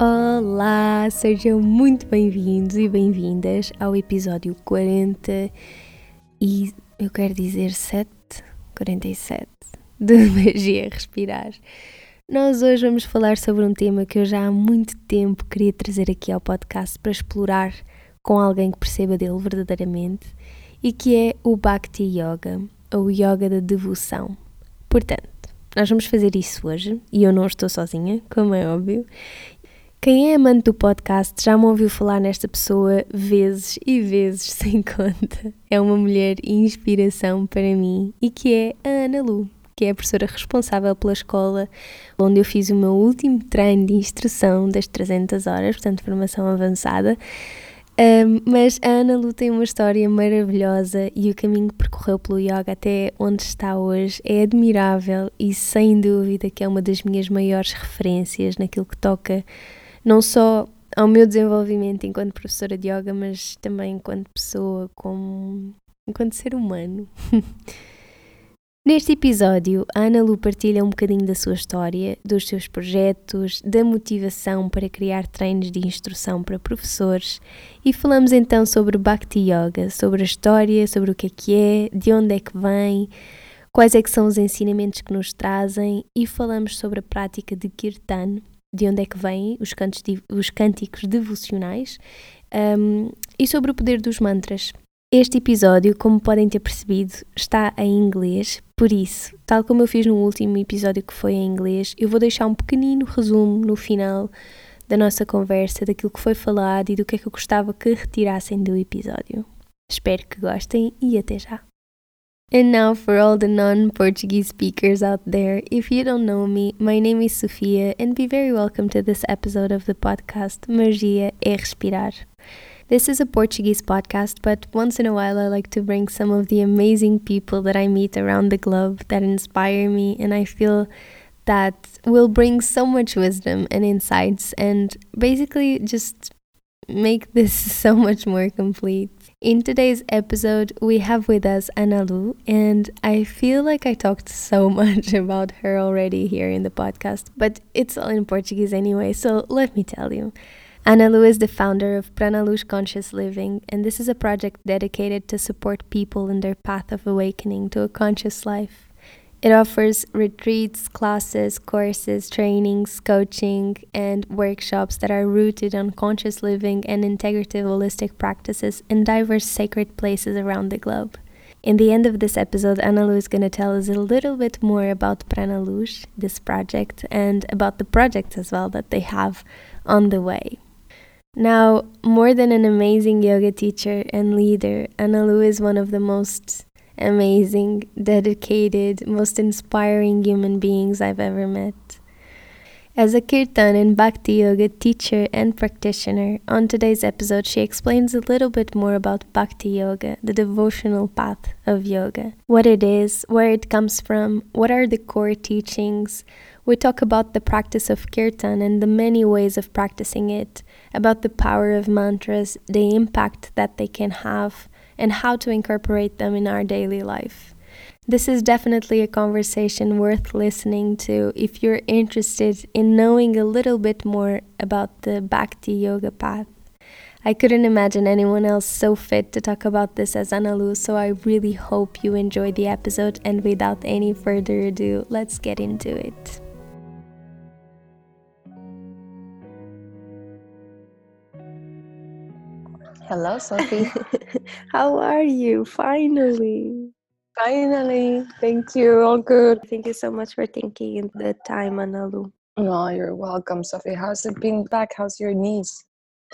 Olá, sejam muito bem-vindos e bem-vindas ao episódio 40 e eu quero dizer 7, 47 de Magia Respirar. Nós hoje vamos falar sobre um tema que eu já há muito tempo queria trazer aqui ao podcast para explorar com alguém que perceba dele verdadeiramente e que é o Bhakti Yoga, ou Yoga da Devoção. Portanto, nós vamos fazer isso hoje e eu não estou sozinha, como é óbvio, quem é amante do podcast já me ouviu falar nesta pessoa vezes e vezes sem conta. É uma mulher inspiração para mim e que é a Ana Lu, que é a professora responsável pela escola onde eu fiz o meu último treino de instrução das 300 horas, portanto, formação avançada. Um, mas a Ana Lu tem uma história maravilhosa e o caminho que percorreu pelo yoga até onde está hoje é admirável e sem dúvida que é uma das minhas maiores referências naquilo que toca não só ao meu desenvolvimento enquanto professora de yoga, mas também enquanto pessoa, como enquanto ser humano. Neste episódio, a Ana Lu partilha um bocadinho da sua história, dos seus projetos, da motivação para criar treinos de instrução para professores e falamos então sobre Bhakti Yoga, sobre a história, sobre o que é que é, de onde é que vem, quais é que são os ensinamentos que nos trazem e falamos sobre a prática de Kirtan, de onde é que vêm os, cantos, os cânticos devocionais um, e sobre o poder dos mantras. Este episódio, como podem ter percebido, está em inglês, por isso, tal como eu fiz no último episódio que foi em inglês, eu vou deixar um pequenino resumo no final da nossa conversa, daquilo que foi falado e do que é que eu gostava que retirassem do episódio. Espero que gostem e até já! And now, for all the non Portuguese speakers out there, if you don't know me, my name is Sofia, and be very welcome to this episode of the podcast Magia é Respirar. This is a Portuguese podcast, but once in a while I like to bring some of the amazing people that I meet around the globe that inspire me, and I feel that will bring so much wisdom and insights, and basically just make this so much more complete. In today's episode, we have with us Ana Lu, and I feel like I talked so much about her already here in the podcast, but it's all in Portuguese anyway, so let me tell you. Ana Lu is the founder of Pranaluz Conscious Living, and this is a project dedicated to support people in their path of awakening to a conscious life. It offers retreats, classes, courses, trainings, coaching, and workshops that are rooted on conscious living and integrative holistic practices in diverse sacred places around the globe. In the end of this episode, Analu is going to tell us a little bit more about Pranaluz, this project, and about the projects as well that they have on the way. Now, more than an amazing yoga teacher and leader, Analu is one of the most amazing, dedicated, most inspiring human beings I've ever met. As a Kirtan and Bhakti Yoga teacher and practitioner, on today's episode she explains a little bit more about Bhakti Yoga, the devotional path of yoga, what it is, where it comes from, what are the core teachings. We talk about the practice of Kirtan and the many ways of practicing it, about the power of mantras, the impact that they can have, and how to incorporate them in our daily life. This is definitely a conversation worth listening to if you're interested in knowing a little bit more about the Bhakti Yoga path. I couldn't imagine anyone else so fit to talk about this as Analu, so I really hope you enjoyed the episode. And without any further ado, let's get into it. Hello, Sophie. How are you? Finally. Finally. Thank you. All good. Thank you so much for taking the time, Analu. No, you're welcome, Sophie. How's it been back? How's your niece?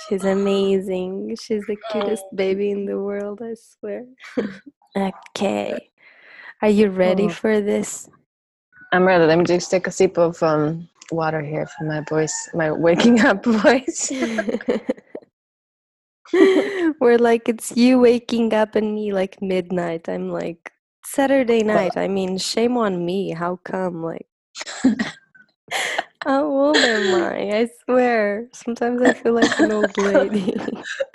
She's amazing. She's the cutest baby in the world, I swear. okay. Are you ready Oh. for this? I'm ready. Let me just take a sip of um, water here for my voice, my waking up voice. We're like, it's you waking up and me like midnight. I'm like, Saturday night. I mean, shame on me. How come? Like, how old am I? I swear. Sometimes I feel like an old lady.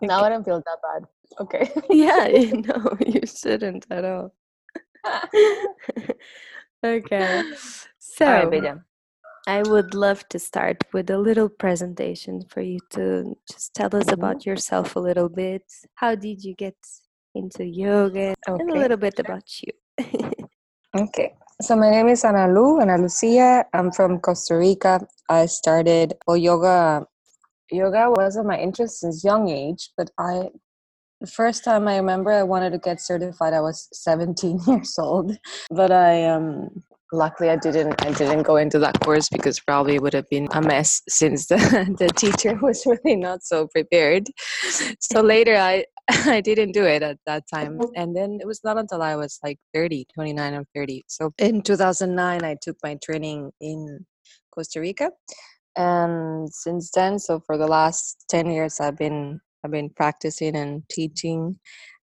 now I don't feel that bad. Okay. yeah, you know, you shouldn't at all. okay. So, All right. I would love to start with a little presentation for you to just tell us Mhm. about yourself a little bit. How did you get into yoga? And a little bit about you. Okay. So my name is Ana Lu, Ana Lucia. I'm from Costa Rica. I started well yoga. Yoga wasn't my interest since young age, but I the first time I remember I wanted to get certified I was 17 years old. But I um luckily I didn't I didn't go into that course because probably it would have been a mess since the, the teacher was really not so prepared. So later I I didn't do it at that time. And then it was not until I was like 30, 29 and 30. So in 2009 I took my training in Costa Rica. And since then, so for the last 10 years I've been I've been practicing and teaching.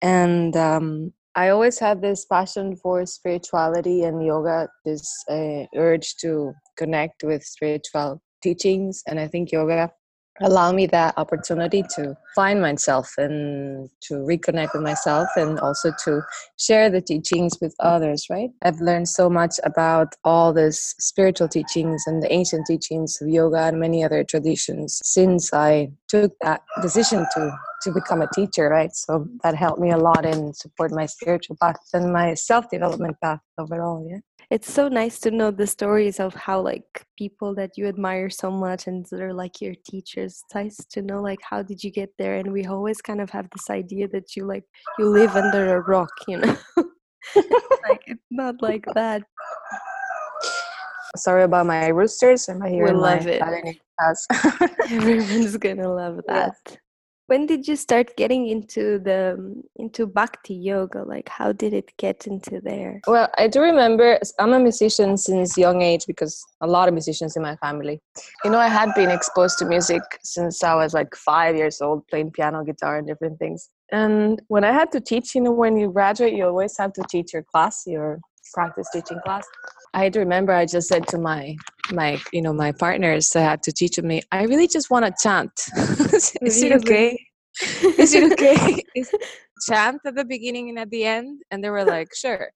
And um I always had this passion for spirituality and yoga, this uh, urge to connect with spiritual teachings. And I think yoga allowed me that opportunity to find myself and to reconnect with myself and also to share the teachings with others, right? I've learned so much about all these spiritual teachings and the ancient teachings of yoga and many other traditions since I took that decision to to become a teacher, right? So that helped me a lot in support my spiritual path and my self-development path overall, yeah. It's so nice to know the stories of how like people that you admire so much and they're like your teachers. It's nice to know like how did you get there? And we always kind of have this idea that you like you live under a rock, you know. like it's not like that. Sorry about my roosters. Am I here We love it. Everyone's gonna love that. When did you start getting into the um, into bhakti yoga? Like how did it get into there? Well, I do remember I'm a musician since young age because a lot of musicians in my family. You know, I had been exposed to music since I was like five years old, playing piano, guitar, and different things. And when I had to teach, you know, when you graduate, you always have to teach your class, your practice teaching class. I do remember I just said to my my you know my partners that had to teach me, I really just want to chant. Is it okay? Is it okay? Is chant at the beginning and at the end? And they were like, sure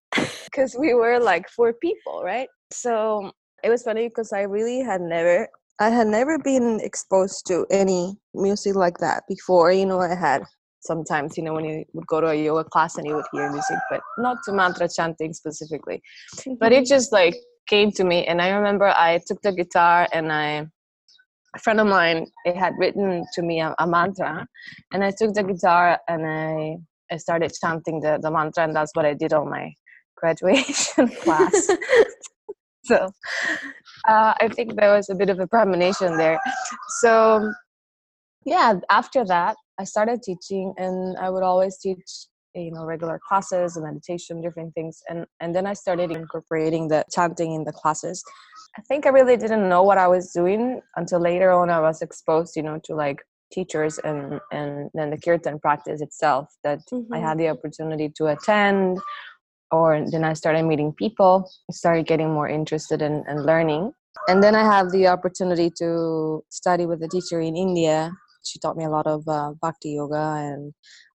because we were like four people, right? So it was funny because I really had never, I had never been exposed to any music like that before. You know, I had sometimes, you know, when you would go to a yoga class and you would hear music, but not to mantra chanting specifically. But it mm-hmm. just like came to me, and I remember I took the guitar and I. A friend of mine, it had written to me a, a mantra, and I took the guitar and I I started chanting the, the mantra, and that's what I did on my graduation class. so uh, I think there was a bit of a premonition there. So yeah, after that, I started teaching, and I would always teach you know regular classes and meditation different things and and then i started incorporating the chanting in the classes i think i really didn't know what i was doing until later on i was exposed you know to like teachers and and then the kirtan practice itself that I Mhm. had the opportunity to attend, or then I started meeting people, started getting more interested in, in learning. And then I have the opportunity to study with a teacher in India. She taught me a lot of uh, bhakti yoga and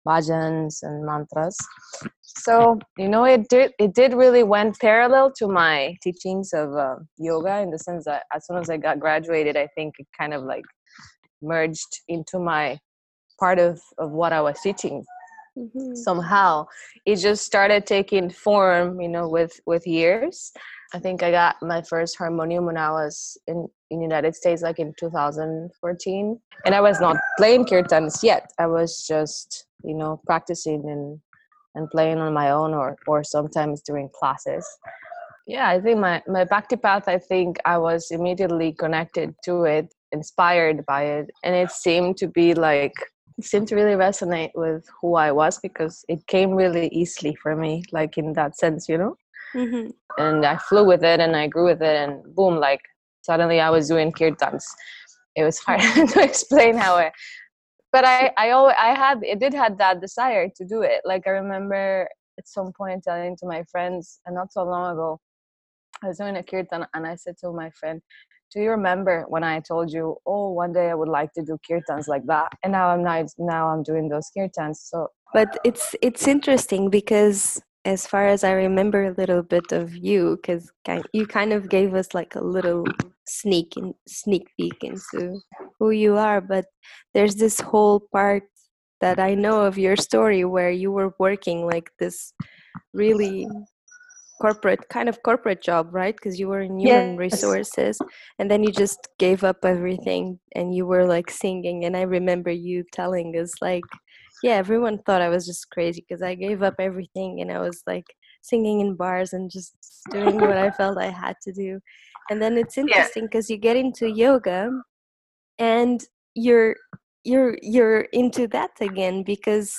bhajans and mantras. So you know, it did it did really went parallel to my teachings of uh, yoga in the sense that as soon as I got graduated, I think it kind of like merged into my part of of what I was teaching Mhm. somehow it just started taking form you know with with years i think i got my first harmonium when i was in in United States like in 2014 and I was not playing kirtans yet. I was just you know practicing and and playing on my own or or sometimes during classes. Yeah I think my my bhakti path I think I was immediately connected to it inspired by it and it seemed to be like it seemed to really resonate with who I was because it came really easily for me like in that sense you know? Mm-hmm. and I flew with it and I grew with it and boom like suddenly I was doing kirtans. It was hard to explain how I but I I always I had it did had that desire to do it. Like I remember at some point telling to my friends and not so long ago I was doing a kirtan and I said to my friend do you remember when I told you, oh, one day I would like to do kirtans like that? And now I'm not, now I'm doing those kirtans. So, but it's it's interesting because as far as I remember a little bit of you, because you kind of gave us like a little sneak in, sneak peek into who you are. But there's this whole part that I know of your story where you were working like this really corporate kind of corporate job right because you were in human yes. resources and then you just gave up everything and you were like singing and i remember you telling us like yeah, everyone thought I was just crazy because I gave up everything and I was like singing in bars and just doing what I felt I had to do. And then it's interesting because yeah. you get into yoga and you're you're you're into that again because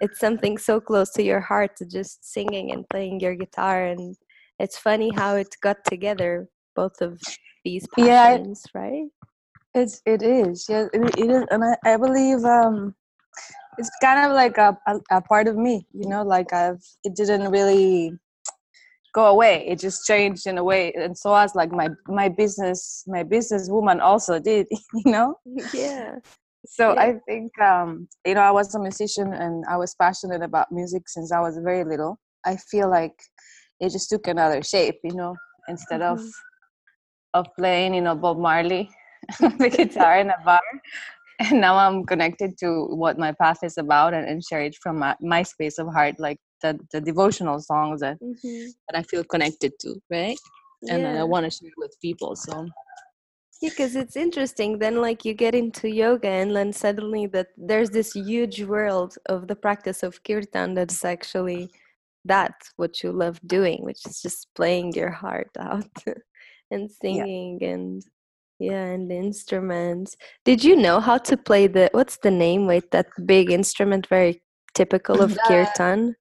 it's something so close to your heart to just singing and playing your guitar and it's funny how it got together both of these passions yeah, right it's it is yeah it, it is and I, I believe um it's kind of like a, a, a, part of me you know like i've it didn't really go away. It just changed in a way and so as like my my business my business woman also did you know? Yeah. So yeah. i think um you know i was a musician and i was passionate about music since i was very little. I feel like it just took another shape you know instead mm-hmm. of of playing you know bob marley the guitar in a bar and now i'm connected to what my path is about and, and share it from my, my space of heart like the, the devotional songs that, mm-hmm. that i feel connected to right and yeah. i want to share it with people so yeah because it's interesting then like you get into yoga and then suddenly that there's this huge world of the practice of kirtan that's actually that's what you love doing which is just playing your heart out and singing yeah. and yeah, and the instruments. Did you know how to play the what's the name? Wait, that big instrument very typical of the, kirtan?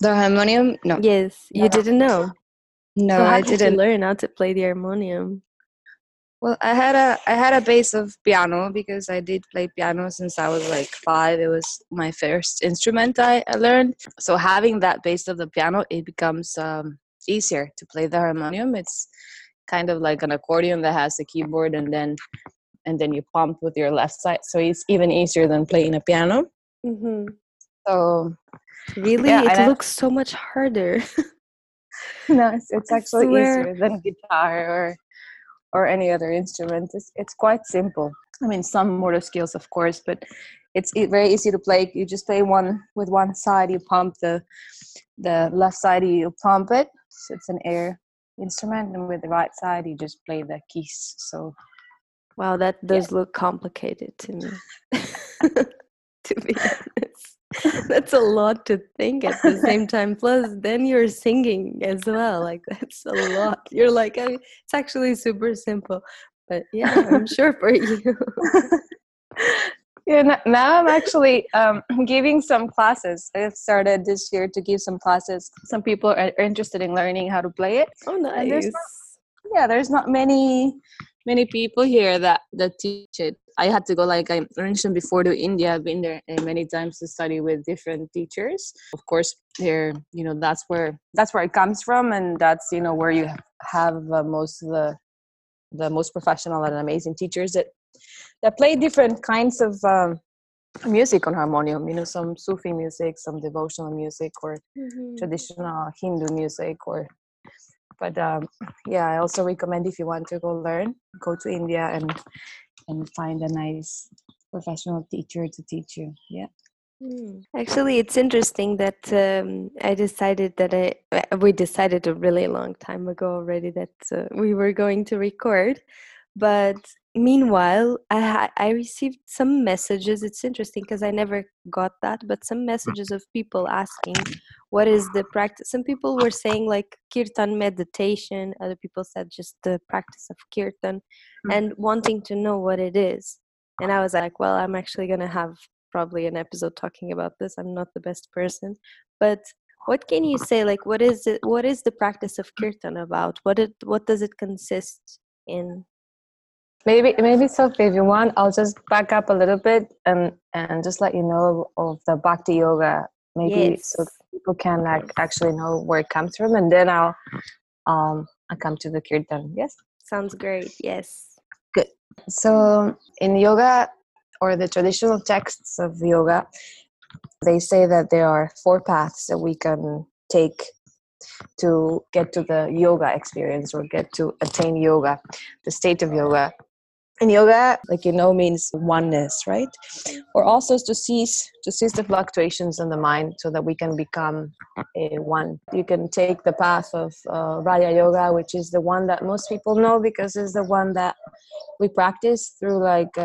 The harmonium? No. Yes, you didn't know. No, so I did didn't learn how to play the harmonium. Well, I had a I had a base of piano because I did play piano since I was like five. It was my first instrument I, I learned. So having that base of the piano, it becomes um, easier to play the harmonium. It's kind of like an accordion that has a keyboard and then and then you pump with your left side. So it's even easier than playing a piano. Mm-hmm. so really? yeah, it looks I, so much harder. No it's, it's actually easier than guitar or or any other instrument. It's, it's quite simple. I mean some motor skills of course but it's very easy to play. You just play one with one side you pump the the left side you pump it. So it's an air instrument and with the right side you just play the keys so wow that does yeah. look complicated to me. To be honest that's a lot to think at the same time plus then you're singing as well like that's a lot. You're like I mean, it's actually super simple but yeah i'm sure for you yeah now i'm actually um, giving some classes. I've started this year to give some classes. Some people are interested in learning how to play it. Oh nice there's not, yeah there's not many many people here that that teach it. I had to go like i mentioned before to india. I've been there uh, many times to study with different teachers. Of course there you know that's where that's where it comes from and that's you know where you have uh, most of the the most professional and amazing teachers that that play different kinds of um, music on harmonium you know some sufi music some devotional music or mm-hmm. traditional hindu music or but um, yeah i also recommend if you want to go learn go to india and and find a nice professional teacher to teach you yeah Hmm. Actually, it's interesting that um, I decided that I uh, we decided a really long time ago already that uh, we were going to record, but meanwhile I I received some messages. It's interesting because I never got that, but some messages of people asking what is the practice. Some people were saying like kirtan meditation. Other people said just the practice of kirtan, mm-hmm. and wanting to know what it is. And I was like, well, I'm actually gonna have probably an episode talking about this. I'm not the best person, but what can you say? Like, what is it? What is the practice of kirtan about? What it? What does it consist in? Maybe, maybe Sophie, if you want, I'll just back up a little bit and and just let you know of the Bhakti Yoga. Maybe yes. so people can like actually know where it comes from, and then I'll um I come to the kirtan. Yes, sounds great. Yes, good. So in yoga, or the traditional texts of yoga, they say that there are four paths that we can take to get to the yoga experience or get to attain yoga, the state of yoga. And yoga, like you know, means oneness, right? Or also to cease to cease the fluctuations in the mind, so that we can become a one. You can take the path of uh, Raja Yoga, which is the one that most people know because it's the one that we practice through like.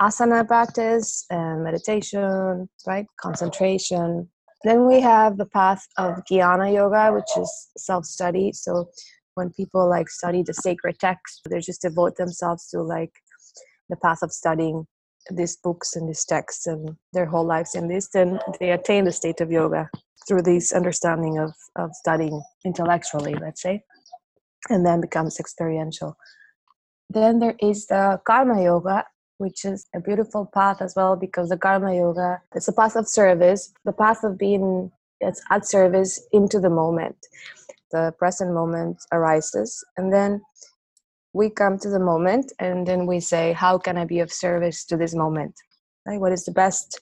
Asana practice and meditation, right? Concentration. Then we have the path of Jnana Yoga, which is self study. So when people like study the sacred text, they just devote themselves to like the path of studying these books and these texts and their whole lives in this, then they attain the state of yoga through this understanding of, of studying intellectually, let's say, and then becomes experiential. Then there is the karma yoga, which is a beautiful path as well because the karma yoga it's a path of service the path of being it's at service into the moment the present moment arises and then we come to the moment and then we say how can i be of service to this moment? Right? What is the best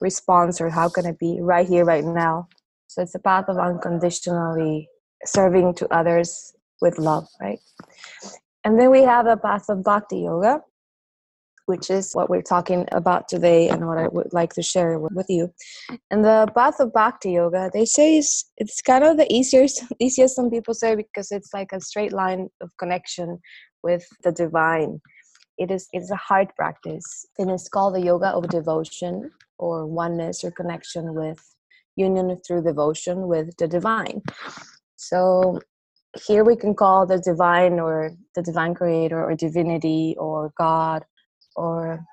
response or how can i be right here right now? So it's a path of unconditionally serving to others with love right? And then we have a path of bhakti yoga which is what we're talking about today and what I would like to share with you. And the path of Bhakti Yoga, they say is it's kind of the easiest, easiest some people say because it's like a straight line of connection with the divine. It is it's a hard practice, and it's called the yoga of devotion or oneness or connection with union through devotion with the divine. So here we can call the divine or the divine creator or divinity or God or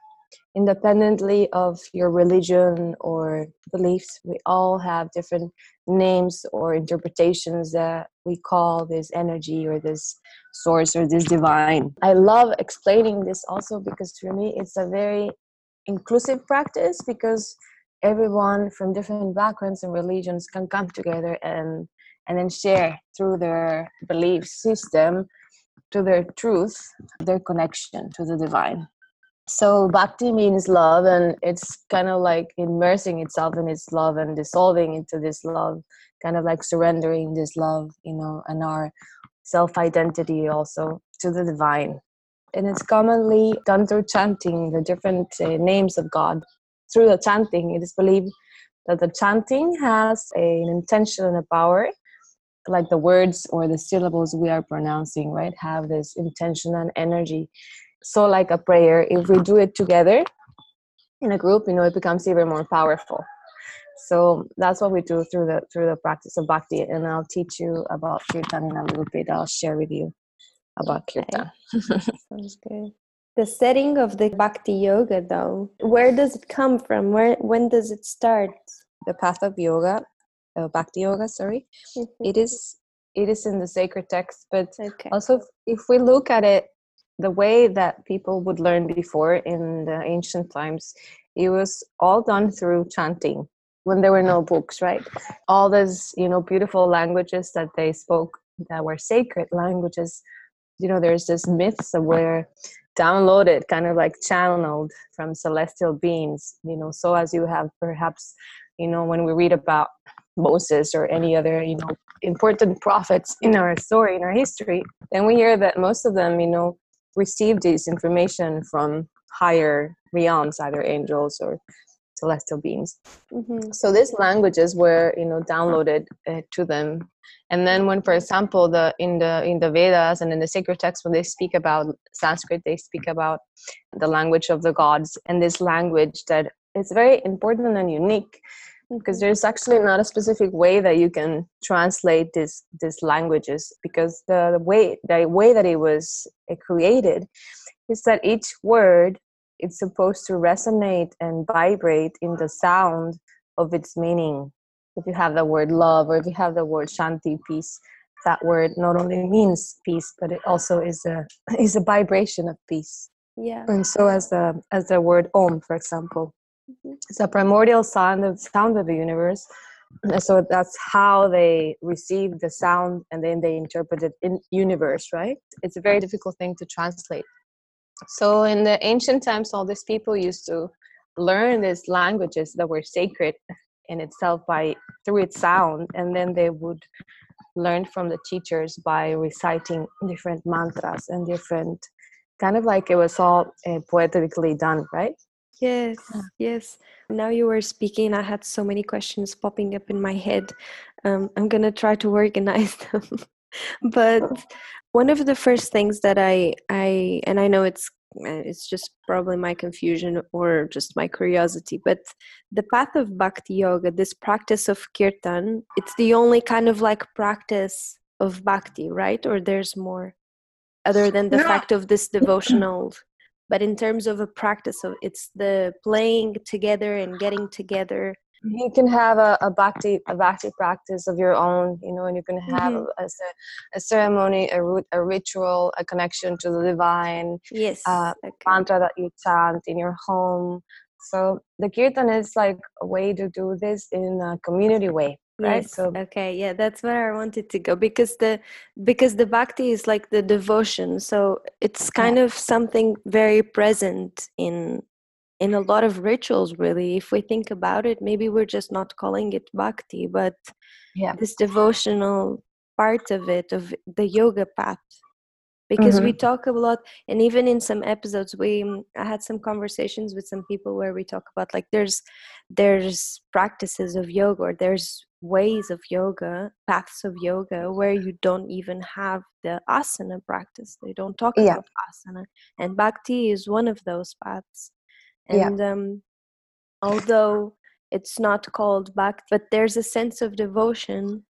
independently of your religion or beliefs we all have different names or interpretations that we call this energy or this source or this divine. I love explaining this also because for me it's a very inclusive practice because everyone from different backgrounds and religions can come together and and then share through their belief system to their truth their connection to the divine so bhakti means love and it's kind of like immersing itself in its love and dissolving into this love kind of like surrendering this love you know and our self identity also to the divine. And it's commonly done through chanting the different uh, names of god. Through the chanting it is believed that the chanting has a, an intention and a power like the words or the syllables we are pronouncing right have this intention and energy so like a prayer if we do it together in a group you know it becomes even more powerful. So that's what we do through the through the practice of bhakti and i'll teach you about kirtan in a little bit. I'll share with you about kirtan. Sounds good. The setting of the bhakti yoga though where does it come from? Where when does it start? The path of yoga uh, bhakti yoga sorry. Mm-hmm. it is it is in the sacred text but okay. also if we look at it the way that people would learn before in the ancient times it was all done through chanting when there were no books right? All those you know beautiful languages that they spoke that were sacred languages you know there's this myths that were downloaded kind of like channeled from celestial beings you know so as you have perhaps you know when we read about moses or any other you know important prophets in our story in our history then we hear that most of them you know received this information from higher realms, either angels or celestial beings. Mm-hmm. So these languages were, you know, downloaded uh, to them. And then when, for example, the in the in the Vedas and in the sacred texts, when they speak about Sanskrit, they speak about the language of the gods and this language that is very important and unique because there's actually not a specific way that you can translate these these languages because the way the way that it was created is that each word it's supposed to resonate and vibrate in the sound of its meaning if you have the word love or if you have the word shanti peace that word not only means peace but it also is a is a vibration of peace Yeah. and so as the as the word om for example. It's a primordial sound of sound of the universe. So that's how they receive the sound and then they interpret it in universe right? It's a very difficult thing to translate. So in the ancient times all these people used to learn these languages that were sacred in itself by through its sound and then they would learn from the teachers by reciting different mantras and different kind of like it was all uh, poetically done right Yes, yes. Now you were speaking, I had so many questions popping up in my head. Um, I'm gonna try to organize them. But one of the first things that I, I, and I know it's, uh, it's just probably my confusion or just my curiosity, but the path of Bhakti Yoga, this practice of Kirtan, it's the only kind of like practice of Bhakti, right? Or there's more, other than the No. fact of this devotional but in terms of a practice of it's the playing together and getting together you can have a, a bhakti a bhakti practice of your own you know and you can have Mhm. a, a ceremony a, a ritual a connection to the divine yes Uh, okay. mantra that you chant in your home so the kirtan is like a way to do this in a community way right? Yes so okay yeah that's where i wanted to go because the because the bhakti is like the devotion so it's kind of something very present in in a lot of rituals really. If we think about it maybe we're just not calling it bhakti but yeah. this devotional part of it of the yoga path. Because we talk a lot and even in some episodes we mm, i had some conversations with some people where we talk about like there's there's practices of yoga or there's ways of yoga paths of yoga where you don't even have the asana practice they don't talk Yeah. about asana and bhakti is one of those paths Yeah. and um although it's not called bhakti but there's a sense of devotion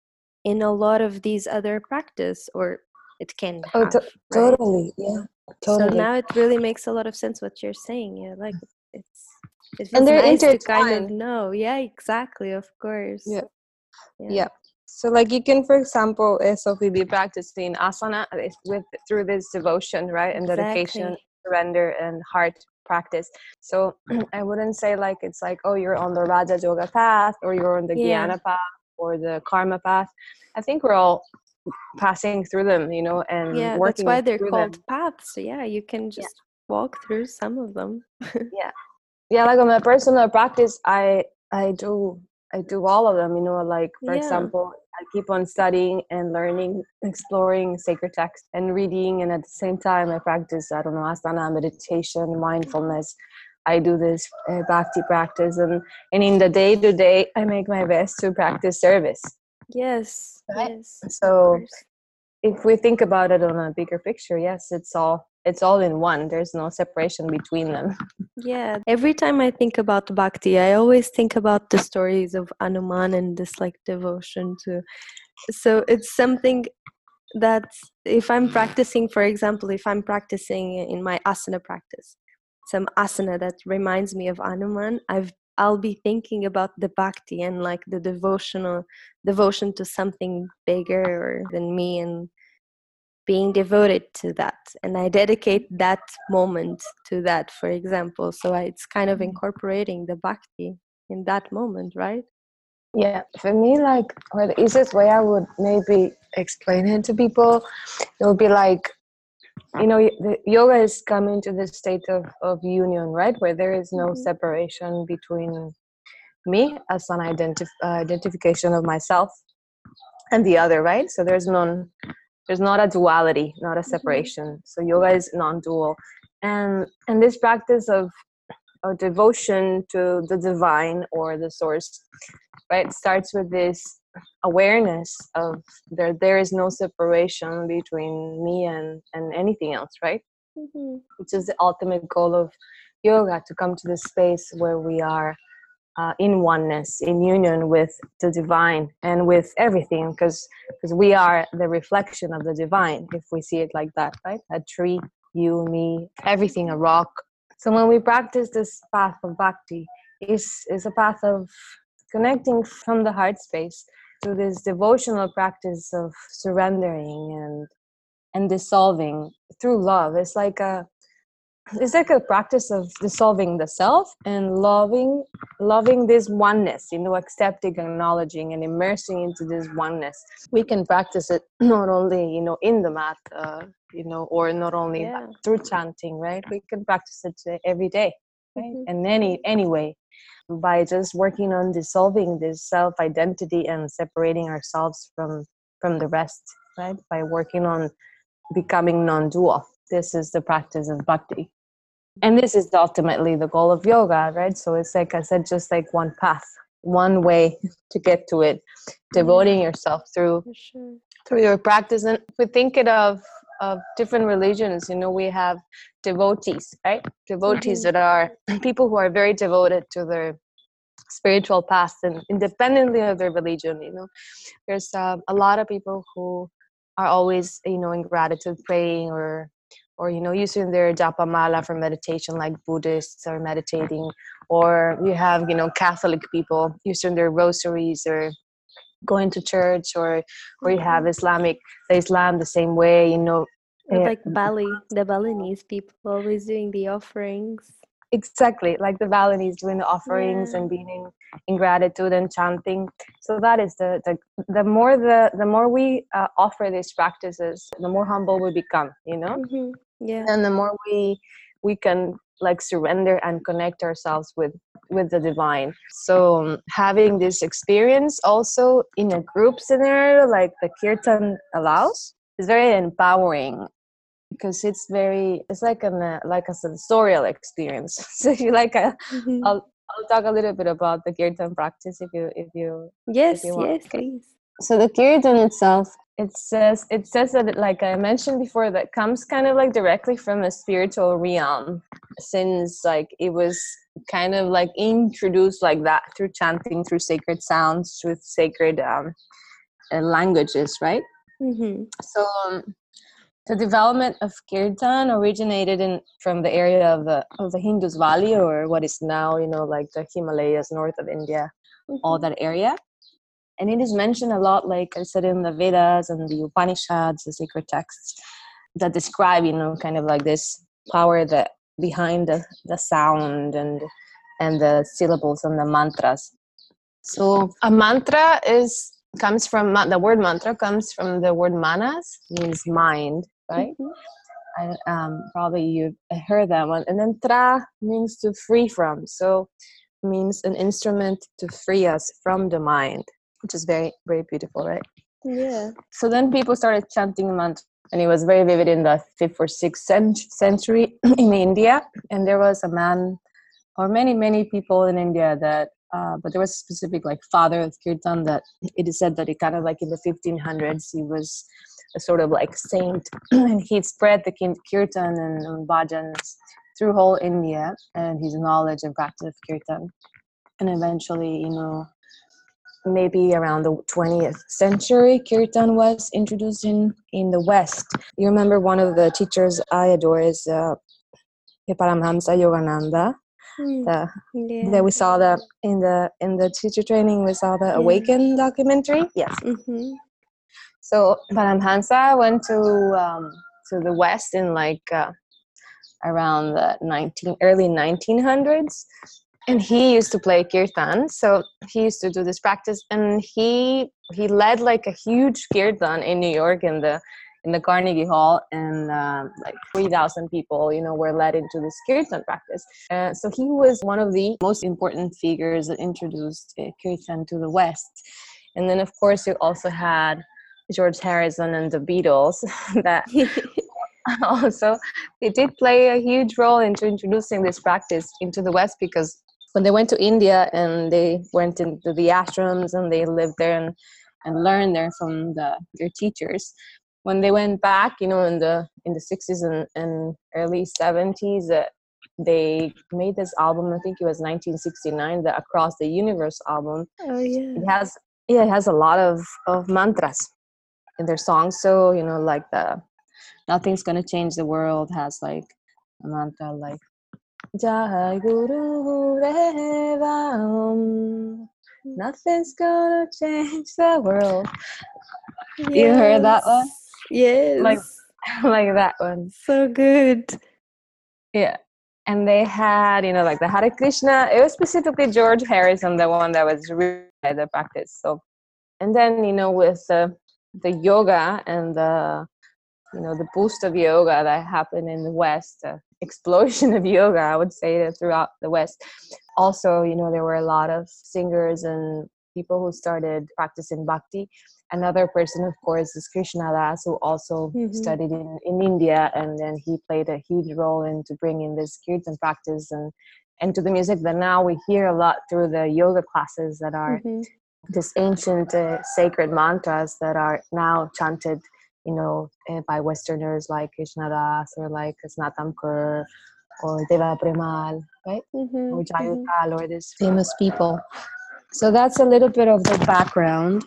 in a lot of these other practice or it can Oh, have, to- right? totally yeah totally so now it really makes a lot of sense what you're saying yeah like it's it feels And they're nice to kind of intertwined. know yeah exactly of course Yeah. Yeah. So like you can for example uh, sophie be practicing asana uh, with through this devotion right and dedication surrender and heart practice. So i wouldn't say like it's like oh you're on the raja yoga path or you're on the Yeah. jnana path or the karma path. I think we're all passing through them you know and yeah that's why they're called them. paths. So yeah you can just walk through some of them. Yeah, yeah like on my personal practice i i do i do all of them you know like for Yeah. example i keep on studying and learning exploring sacred text and reading and at the same time i practice i don't know asana meditation mindfulness i do this uh, bhakti practice and and in the day to day i make my best to practice service yes Right. yes so if we think about it on a bigger picture yes it's all it's all in one there's no separation between them Yeah, every time I think about bhakti, I always think about the stories of Anuman and this like devotion to. So it's something that if I'm practicing, for example, if I'm practicing in my asana practice, some asana that reminds me of Anuman, I've I'll be thinking about the bhakti and like the devotional devotion to something bigger than me and being devoted to that and i dedicate that moment to that for example so I, it's kind of incorporating the bhakti in that moment right Yeah, for me, like, or the easiest way I would maybe explain it to people, it would be like, you know, the yoga is coming to the state of, of union, right? Where there is no Mhm. separation between me as an identif- uh, identification of myself and the other, right? So there's none, there's not a duality, not a separation. So yoga is non-dual, and and this practice of a devotion to the divine or the source right starts with this awareness of there there is no separation between me and and anything else right mm-hmm. which is the ultimate goal of yoga to come to the space where we are uh, in oneness in union with the divine and with everything because because we are the reflection of the divine if we see it like that right? A tree you me everything a rock. So when we practice this path of bhakti is is a path of connecting from the heart space to this devotional practice of surrendering and and dissolving through love. It's like a it's like a practice of dissolving the self and loving loving this oneness you know accepting acknowledging and immersing into this oneness. We can practice it not only you know in the mat uh, you know or not only yeah. through chanting right? We can practice it every day right? Mm-hmm. and any anyway. By just working on dissolving this self identity and separating ourselves from from the rest right? By working on becoming non-dual. This is the practice of bhakti and this is ultimately the goal of yoga right? So it's like i said just like one path one way to get to it. Devoting yourself through sure. through your practice. And if we think it of of different religions you know we have devotees right? Devotees mm-hmm. that are people who are very devoted to their spiritual path and independently of their religion you know. There's um, a lot of people who are always you know in gratitude praying or or you know using their japa mala for meditation like buddhists are meditating or you have you know catholic people using their rosaries or going to church or or you have mm-hmm. islamic the islam the same way you know like bali the balinese people always doing the offerings exactly like the balinese doing the offerings yeah. and being in, in, gratitude and chanting so that is the the, the more the the more we uh, offer these practices the more humble we become you know mm-hmm yeah. And the more we we can like surrender and connect ourselves with with the divine. So having this experience also in a group scenario like the kirtan allows is very empowering. Because it's very it's like an uh, like a sensorial experience. So if you like a, mm-hmm. I'll, I'll talk a little bit about the kirtan practice if you if you yes if you yes please. So the kirtan itself it says it says that like i mentioned before that comes kind of like directly from a spiritual realm since like it was kind of like introduced like that through chanting through sacred sounds through sacred um, uh, languages right mm-hmm. so um, the development of kirtan originated in from the area of the of the Indus Valley or what is now you know like the Himalayas north of India mm-hmm. all that area and it is mentioned a lot like i said in the vedas and the upanishads the sacred texts that describe you know kind of like this power that behind the, the sound and and the syllables and the mantras. So a mantra is comes from the word mantra comes from the word manas means mind right? Mm-hmm. I, um, probably you heard that one. And then tra means to free from. So means an instrument to free us from the mind which is very very beautiful right? Yeah. So then people started chanting mantra and it was very vivid in the fifth or sixth century in india. And there was a man or many many people in india that uh, but there was a specific like father of kirtan that it is said that he kind of like in the 1500s he was a sort of like saint and he spread the kirtan and, and bhajans through whole india and his knowledge and practice of kirtan. And eventually you know maybe around the 20th century kirtan was introduced in in the west you remember one of the teachers i adore is uh, paramhamsa yogananda mm. the, yeah. that we saw that in the in the teacher training we saw the yeah. awaken documentary yes mm-hmm. so paramhamsa went to um, to the west in like uh, around the 19 early 1900s and he used to play kirtan so he used to do this practice and he he led like a huge kirtan in new york in the in the carnegie hall and uh, like 3000 people you know were led into this kirtan practice. Uh, so he was one of the most important figures that introduced uh, kirtan to the west. And then of course you also had george harrison and the beatles that also they did play a huge role into introducing this practice into the West because when they went to India and they went into the ashrams and they lived there and, and learned there from the, their teachers, when they went back, you know, in the in the 60s and, and early 70s, uh, they made this album. I think it was 1969, the Across the Universe album. Oh yeah. It has yeah, it has a lot of of mantras in their songs. So you know, like the Nothing's gonna change the world has like a mantra like Jai Guru Gureva Nothing's gonna change the world. Yes. You heard that one? Yes. Like like that one. so good. Yeah. And they had, you know, like the Hare Krishna. It was specifically George Harrison, the one that was really the practice. So, and then you know, with the the yoga and the you know the boost of yoga that happened in the West, the explosion of yoga, I would say that throughout the West. Also, you know, there were a lot of singers and people who started practicing bhakti. Another person, of course, is Krishna Das, who also Mhm. studied in, in India, and then he played a huge role in into bringing this kirtan practice and and to the music that now we hear a lot through the yoga classes that are Mhm. this ancient uh, sacred mantras that are now chanted, you know, uh, by Westerners like Krishna Das or like Snatam Kaur or Deva Premal, right? Mhm. Or Mhm. Or these famous people. So that's a little bit of the background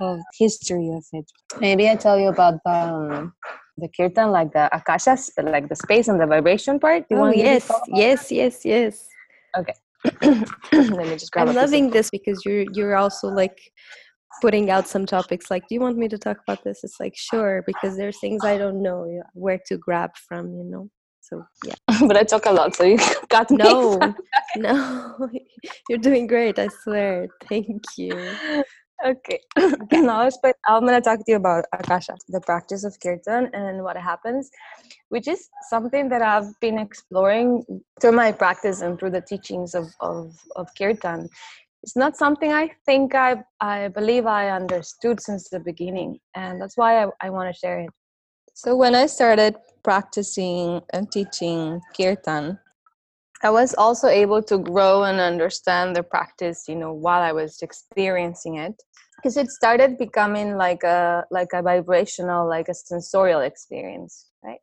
of history of it. Maybe I tell you about the, um, the kirtan, like the akashas, but like the space and the vibration part. You Oh want me yes, yes, yes, Okay. Let me just grab I'm a piece of- loving this because you're you're also like putting out some topics like do you want me to talk about this? It's like sure because there's things i don't know where to grab from you know? So yeah. But I talk a lot, so you got me. no. No. You're doing great i swear. Thank you. Okay. now let's I'm going to talk to you about Akasha, the practice of Kirtan and what happens, which is something that I've been exploring through my practice and through the teachings of, of, of Kirtan. It's not something I think I, I believe I understood since the beginning, and that's why I, I want to share it. So, when I started practicing and teaching Kirtan, I was also able to grow and understand the practice, you know, while I was experiencing it. Because it started becoming like a like a vibrational, like a sensorial experience, right?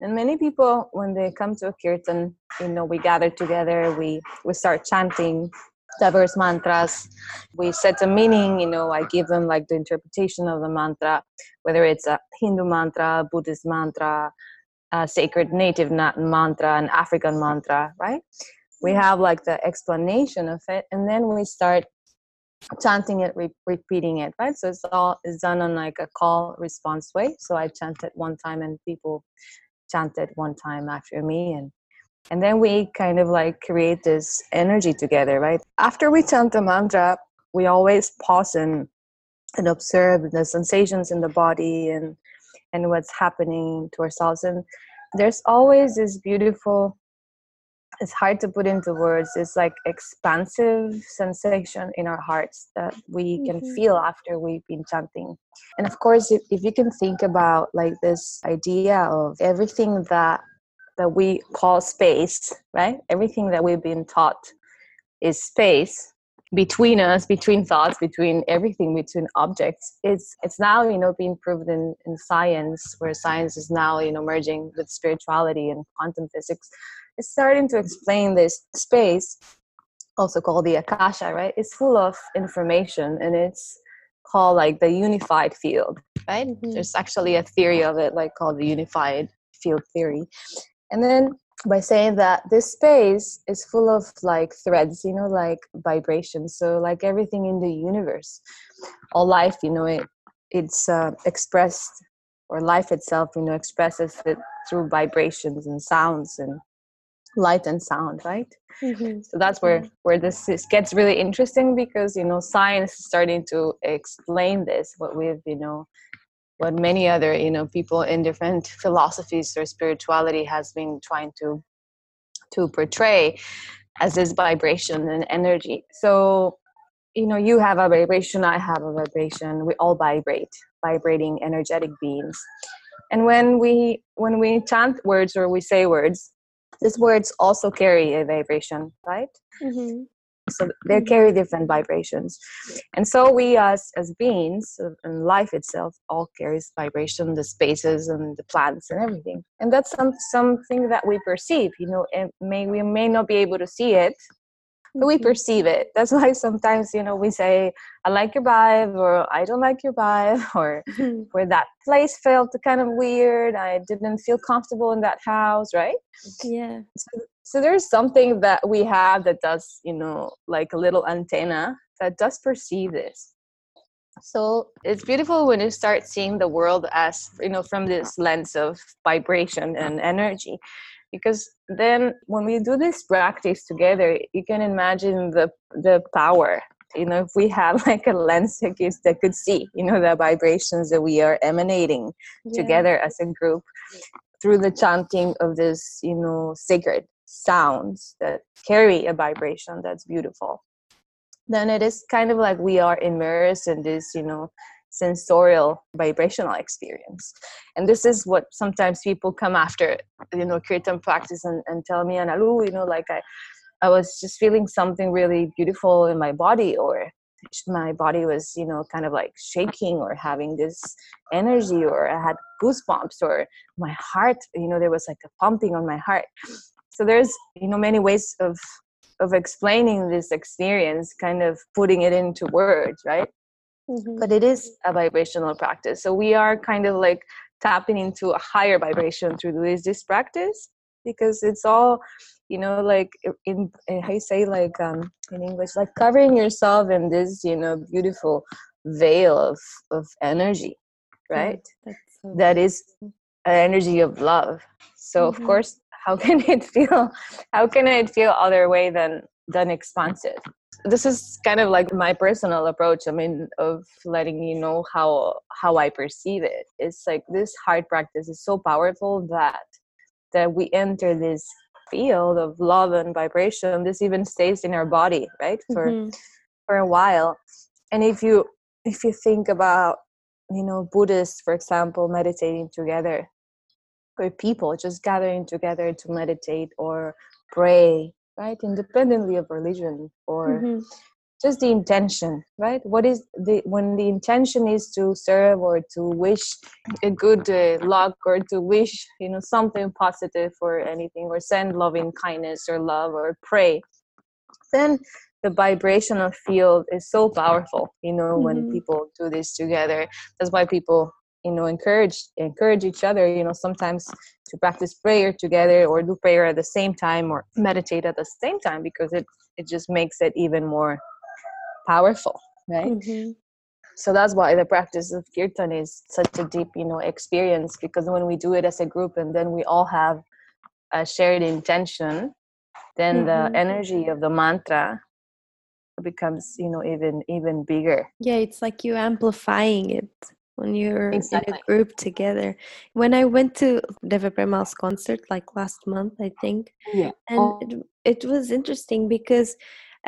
And many people, when they come to a kirtan, you know, we gather together, we we start chanting diverse mantras. We set a meaning, you know, I give them like the interpretation of the mantra, whether it's a Hindu mantra, Buddhist mantra, a sacred native na- mantra, an African mantra, right? We mm. have like the explanation of it, and then we start chanting it, re- repeating it, right? So it's all is done on like a call response way. So I chant it one time, and people chant it one time after me, and and then we kind of like create this energy together, right? After we chant the mantra, we always pause and and observe the sensations in the body and and what's happening to ourselves and there's always this beautiful it's hard to put into words it's like expansive sensation in our hearts that we can Mhm. feel after we've been chanting and of course if, if you can think about like this idea of everything that that we call space right? Everything that we've been taught is space between us between thoughts between everything between objects. It's it's now you know being proven in, in science where science is now you know merging with spirituality and quantum physics. It's starting to explain this space also called the akasha right? It's full of information and it's called like the unified field right? Mhm. there's actually a theory of it like called the unified field theory and then by saying that this space is full of like threads you know like vibrations. So like everything in the universe all life you know it it's uh, expressed or life itself you know expresses it through vibrations and sounds and light and sound right? Mhm. so that's where where this is, gets really interesting because you know science is starting to explain this what we've you know what many other you know people in different philosophies or spirituality has been trying to to portray as this vibration and energy. So you know you have a vibration i have a vibration. We all vibrate vibrating energetic beings. And when we when we chant words or we say words these words also carry a vibration right? Mm-hmm. So they carry different vibrations. And so we as as beings uh, and life itself all carries vibration the spaces and the plants and everything. And that's some something that we perceive you know and may we may not be able to see it but we Mhm. perceive it. That's why sometimes you know we say i like your vibe or i don't like your vibe or where that place felt kind of weird. I didn't feel comfortable in that house right? Yeah. so there's something that we have that does you know like a little antenna that does perceive this so it's beautiful when you start seeing the world as you know from this lens of vibration and energy because then when we do this practice together you can imagine the the power you know if we had like a lens that could, that could see you know the vibrations that we are emanating Yeah. together as a group through the chanting of this you know sacred sounds that carry a vibration that's beautiful. Then it is kind of like we are immersed in this you know sensorial vibrational experience. And this is what sometimes people come after you know kirtan practice and, and tell me analu you know like i i was just feeling something really beautiful in my body or my body was you know kind of like shaking or having this energy or i had goosebumps or my heart you know there was like a pumping on my heart so there's you know many ways of of explaining this experience kind of putting it into words right? Mhm. but it is a vibrational practice. So we are kind of like tapping into a higher vibration through this this practice because it's all you know like in, in how you say like um in english like covering yourself in this you know beautiful veil of of energy right. That's so that is an energy of love. So of Mhm. course how can it feel how can it feel other way than than expansive? This is kind of like my personal approach i mean of letting you know how how i perceive it. It's like this heart practice is so powerful that that we enter this field of love and vibration. This even stays in our body right for Mhm. for a while. And if you if you think about you know buddhists for example meditating together or people just gathering together to meditate or pray right independently of religion or Mhm. just the intention right what is the when the intention is to serve or to wish a good uh, luck or to wish you know something positive or anything or send loving kindness or love or pray then the vibrational field is so powerful you know when Mhm. people do this together that's why people you know encourage encourage each other you know sometimes to practice prayer together or do prayer at the same time or meditate at the same time because it it just makes it even more powerful right Mhm. so that's why the practice of kirtan is such a deep you know experience because when we do it as a group and then we all have a shared intention then Mhm. the energy of the mantra becomes you know even even bigger Yeah, it's like you amplifying it when you're in a group together. When I went to Deva Premal's concert like last month, I think, yeah and it, it was interesting because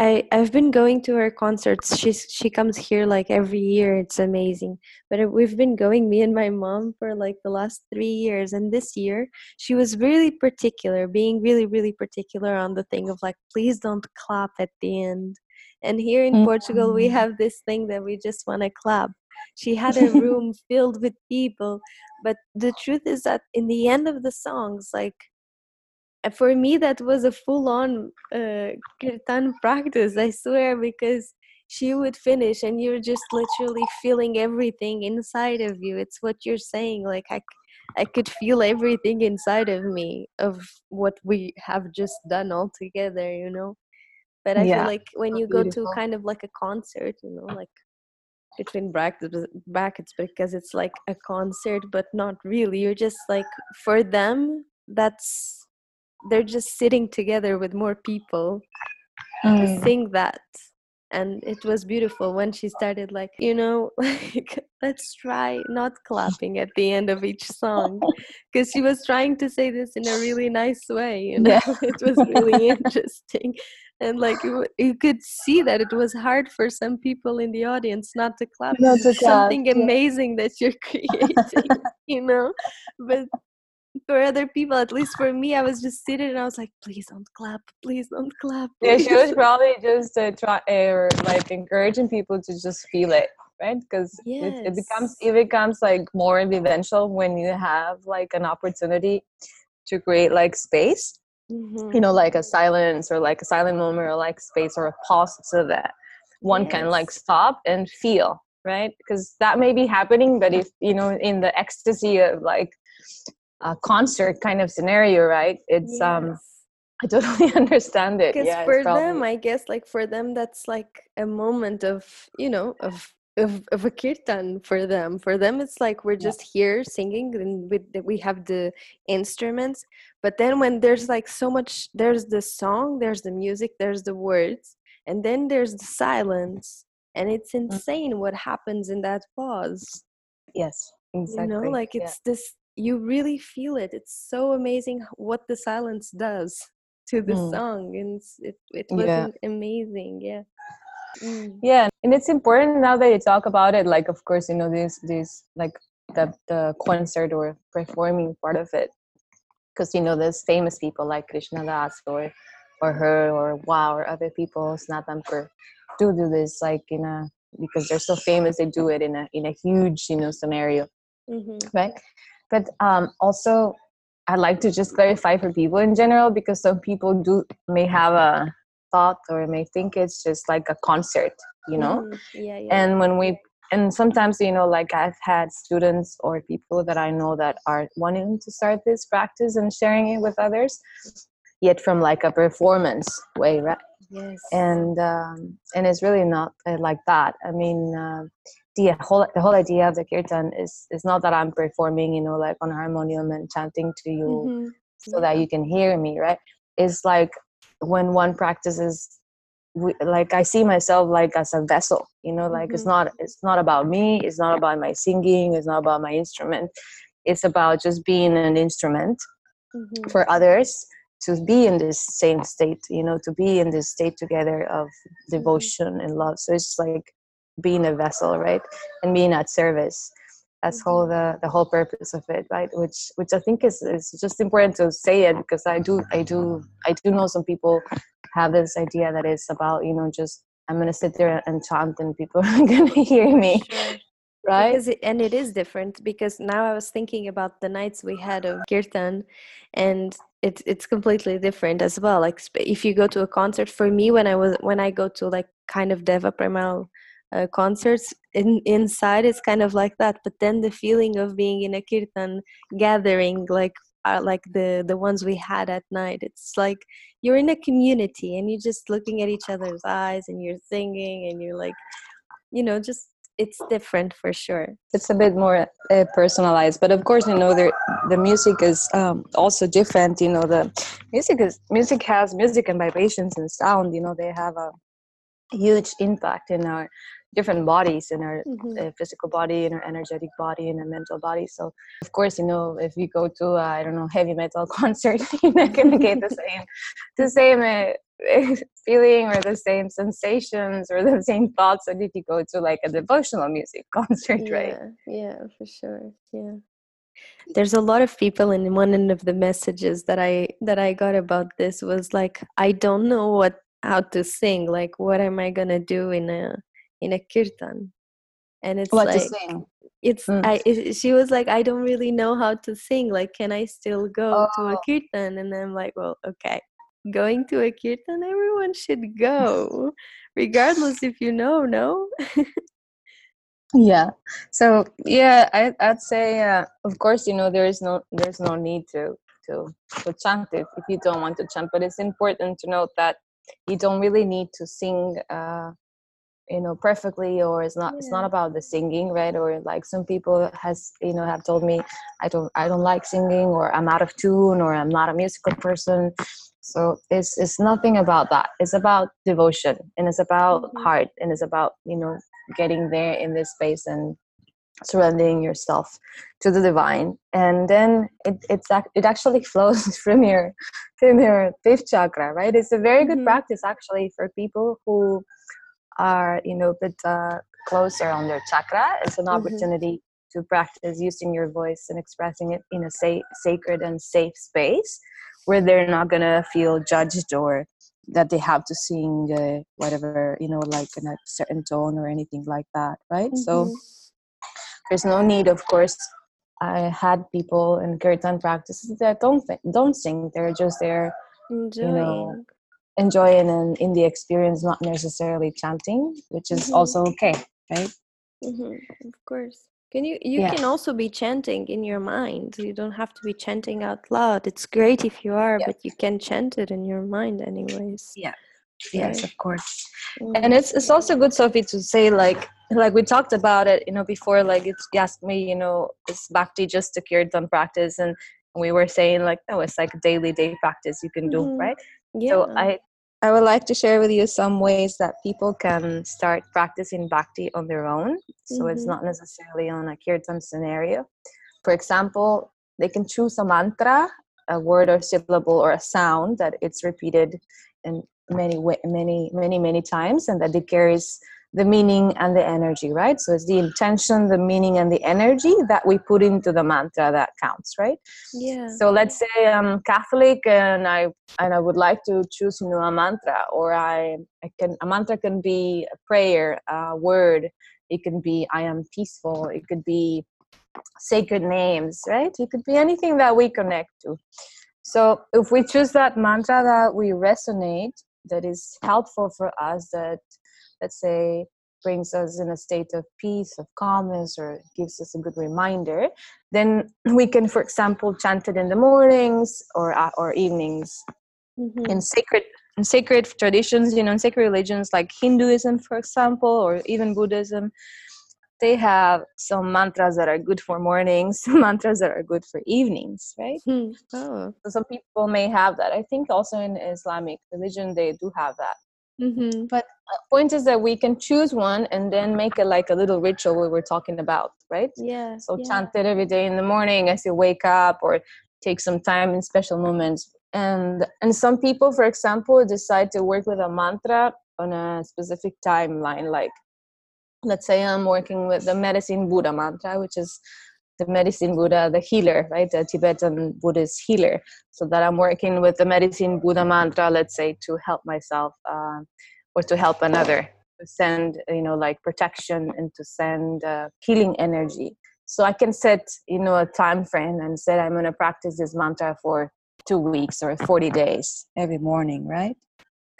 I I've been going to her concerts. She's she comes here like every year. It's amazing. But we've been going me and my mom for like the last 3 years and this year she was really particular, being really really particular on the thing of like please don't clap at the end. And here in Portugal we Mm. have this thing that we just want to clap. She had a room filled with people, but the truth is that in the end of the songs like uh, for me that was a full on uh, kirtan practice i swear because she would finish and you're just literally feeling everything inside of you. It's what you're saying like i i could feel everything inside of me of what we have just done all together you know? But i feel like when you go to kind of like a concert you know like between brackets brackets because it's like a concert but not really you're just like for them that's they're just sitting together with more people to Mm. sing that and it was beautiful when she started like you know like let's try not clapping at the end of each song because she was trying to say this in a really nice way you know yeah. it was really interesting and like you, you could see that it was hard for some people in the audience not to clap not to clap, something yeah. amazing that you're creating you know but for other people, at least for me, I was just sitting and I was like, please don't clap, please don't clap. Please. Yeah, she was probably just uh, try or uh, like encouraging people to just feel it, right? Because yes. it, it, becomes it becomes like more eventual when you have like an opportunity to create like space. Mm-hmm. You know, like a silence or like a silent moment or like space or a pause so that one yes. can like stop and feel right because that may be happening but if you know in the ecstasy of like a concert kind of scenario, right? It's um, yes. um I totally understand it. Because yeah, for them, I guess like for them that's like a moment of, you know, of of, of a kirtan for them. For them it's like we're just yeah. here singing and with the, we have the instruments. But then when there's like so much there's the song, there's the music, there's the words, and then there's the silence. And it's mm. insane what happens in that pause. Yes. Exactly. You know, like it's yeah. this you really feel it it's so amazing what the silence does to the mm. song and it, it was yeah. amazing yeah mm. yeah and it's important now that you talk about it like of course you know this this like the the concert or performing part of it because you know there's famous people like krishna das or or her or wow or other people Snatam Kaur do do this like in a because they're so famous they do it in a in a huge you know scenario mm-hmm. right but um, also i'd like to just clarify for people in general because some people do may have a thought or may think it's just like a concert you know mm, yeah, yeah. and when we and sometimes you know like i've had students or people that i know that are wanting to start this practice and sharing it with others yet from like a performance way right yes and um and it's really not uh, like that i mean uh, the whole the whole idea of the kirtan is is not that I'm performing, you know, like on harmonium and chanting to you mm-hmm. so yeah. that you can hear me, right? It's like when one practices like I see myself like as a vessel, you know, like mm-hmm. it's not it's not about me, it's not about my singing, it's not about my instrument. It's about just being an instrument mm-hmm. for others to be in this same state, you know, to be in this state together of mm-hmm. devotion and love. So it's like being a vessel right and being at service that's whole mm-hmm. the the whole purpose of it right? Which which i think is is just important to say it because i do i do i do know some people have this idea that it's about you know just i'm gonna sit there and chant and people are gonna hear me right? Because it, and it is different because now i was thinking about the nights we had of kirtan and it's it's completely different as well. Like if you go to a concert for me when i was when i go to like kind of deva premal uh, concerts in, inside it's kind of like that but then the feeling of being in a kirtan gathering like uh, like the the ones we had at night it's like you're in a community and you're just looking at each other's eyes and you're singing and you're like you know just it's different for sure. It's a bit more uh, personalized but of course you know the the music is um, also different you know the music is music has music and vibrations and sound you know they have a huge impact in our different bodies in our mm-hmm. uh, physical body in our energetic body in our mental body. So of course you know if you go to i don't know heavy metal concert you're not gonna get the same the same uh, feeling or the same sensations or the same thoughts that if you go to like a devotional music concert yeah, right? Yeah for sure yeah. There's a lot of people and one end of the messages that i that i got about this was like i don't know what how to sing like what am i gonna do in a in a kirtan and it's what like it's mm. I it, she was like I don't really know how to sing like can I still go oh. to a oh. kirtan and I'm like well okay going to a kirtan everyone should go regardless if you know no yeah so yeah I, i'd say uh, of course you know there is no there's no need to to to chant it if you don't want to chant but it's important to note that you don't really need to sing uh, you know perfectly or it's not it's not about the singing right? Or like some people has you know have told me i don't i don't like singing or i'm out of tune or i'm not a musical person. So it's it's nothing about that. It's about devotion and it's about Mhm. heart and it's about you know getting there in this space and surrendering yourself to the divine. And then it it's it actually flows from your from your fifth chakra right? It's a very good Mhm. practice actually for people who are you know a bit uh, closer on their chakra. It's an Mhm. opportunity to practice using your voice and expressing it in a sa- sacred and safe space where they're not gonna feel judged or that they have to sing uh, whatever you know like in a certain tone or anything like that right? So Mhm. there's no need of course. I had people in kirtan practices that don't th- don't sing. They're just there enjoying enjoying in, in the experience not necessarily chanting which is Mhm. also okay right hmm Of course. Can you you Yeah. can also be chanting in your mind. You don't have to be chanting out loud. It's great if you are, Yeah. but you can chant it in your mind anyways. Yeah. Yes Right. of course Mm. and it's it's also good sophie to say like like we talked about it you know before like it's you asked me you know is bhakti just a kirtan practice and we were saying like no it's like daily day practice you can do Mhm. right yeah. so i i would like to share with you some ways that people can start practicing bhakti on their own so it's Mhm. not necessarily on a kirtan scenario for example they can choose a mantra a word or syllable or a sound that it's repeated in many many many many times and that it carries the meaning and the energy right so it's the intention the meaning and the energy that we put into the mantra that counts right yeah. so let's say I'm Catholic and I and I would like to choose you know a mantra or I I can a mantra can be a prayer, a word. It can be I am peaceful. It could be sacred names, right? It could be anything that we connect to. So if we choose that mantra that we resonate, that is helpful for us, that let's say brings us in a state of peace, of calmness, or gives us a good reminder, then we can, for example, chant it in the mornings or uh, or evenings Mhm. in sacred in sacred traditions. You know, in sacred religions like Hinduism, for example, or even Buddhism, they have some mantras that are good for mornings, some mantras that are good for evenings, right? Hmm. Oh. So some people may have that. I think also in Islamic religion they do have that. Mm-hmm. But uh, point is that we can choose one and then make it like a little ritual we were talking about, right? Yeah. So yeah. chant it every day in the morning as you wake up, or take some time in special moments. And and some people, for example, decide to work with a mantra on a specific timeline. Like, let's say I'm working with the medicine Buddha mantra, which is the medicine Buddha, the healer, right? The Tibetan Buddhist healer. So that I'm working with the medicine Buddha mantra, let's say, to help myself uh, or to help another, to send, you know, like protection and to send uh, healing energy. So I can set, you know, a time frame and say I'm going to practice this mantra for two weeks or 40 days every morning, right?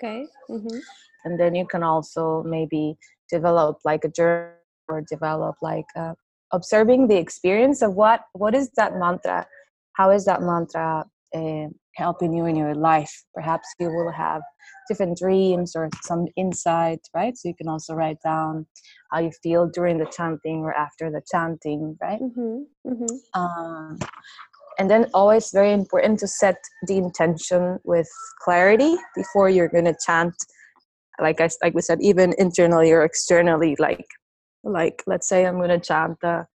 Okay. Mm-hmm. and then you can also maybe develop like a journal or develop like uh, observing the experience of what what is that mantra how is that mantra uh, helping you in your life perhaps you will have different dreams or some insight right so you can also write down how you feel during the chanting or after the chanting right Mm-hmm. Mm-hmm. um, and then always very important to set the intention with clarity before you're going to chant like I like we said, even internally or externally. Like like let's say I'm gonna chant the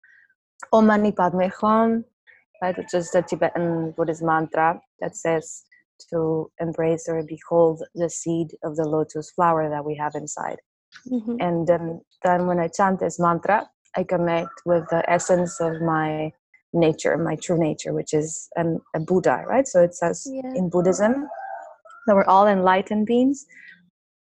Om Mani Padme Hum, right, which is the Tibetan Buddhist mantra that says to embrace or behold the seed of the lotus flower that we have inside. Mm-hmm. And then then when I chant this mantra, I connect with the essence of my nature, my true nature, which is an, a Buddha, right? So it says Yeah. in Buddhism that we're all enlightened beings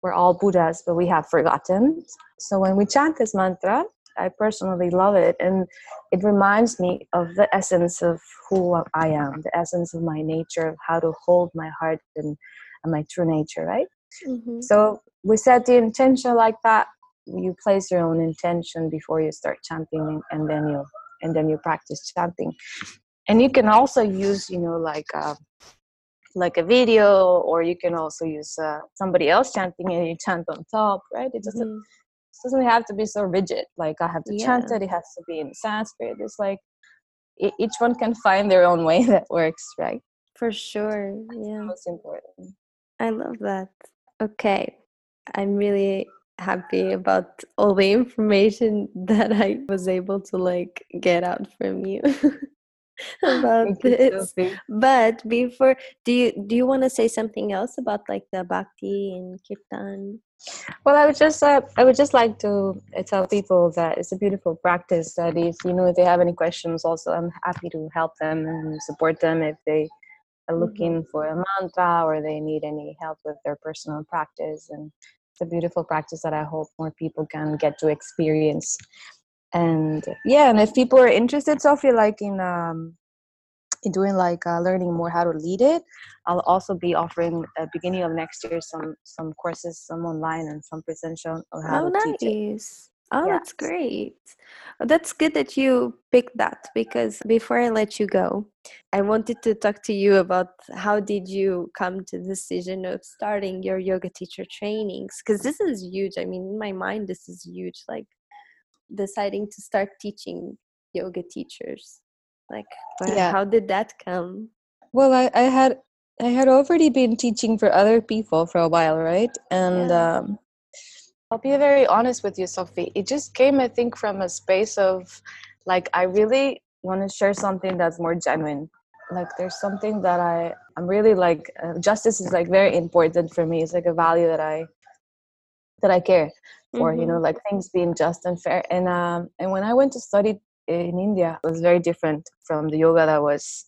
we're all Buddhas, but we have forgotten. So when we chant this mantra, I personally love it. And it reminds me of the essence of who I am, the essence of my nature, of how to hold my heart and, and my true nature, right? Mm-hmm. So we set the intention like that. You place your own intention before you start chanting, and then you and then you practice chanting. And you can also use, you know, like uh, like a video or you can also use uh, somebody else chanting and you chant on top right it doesn't Mhm. doesn't have to be so rigid. Like I have to Yeah. chant it. It has to be in Sanskrit. It's like e- each one can find their own way that works, right? For sure. Yeah. Most important. I love that. Okay. I'm really happy about all the information that I was able to like get out from you about this. Sophie. But before do you do you want to say something else about like the bhakti and kirtan? Well, I would just uh, I would just like to uh, tell people that it's a beautiful practice. That if you know if they have any questions, also I'm happy to help them and support them if they are Mhm. looking for a mantra or they need any help with their personal practice. And it's a beautiful practice that I hope more people can get to experience. And yeah, and if people are interested, Sophie, like in um, in doing like uh, learning more how to lead it, I'll also be offering at beginning of next year some some courses, some online and some presential on how Oh, to teach it. nice. Oh, that's great. That's good that you picked that because before I let you go, I wanted to talk to you about how did you come to the decision of starting your yoga teacher trainings because this is huge. I mean, in my mind, this is huge. Like deciding to start teaching yoga teachers. Like, Yeah. how did that come? Well, I, I had I had already been teaching for other people for a while, right? And Yeah. um, I'll be very honest with you, Sophie. It just came, I think, from a space of like I really want to share something that's more genuine. Like there's something that I I'm really like uh, justice is like very important for me. It's like a value that I that I care for. You know, like things being just and fair. And um and when I went to study in India, it was very different from the yoga that was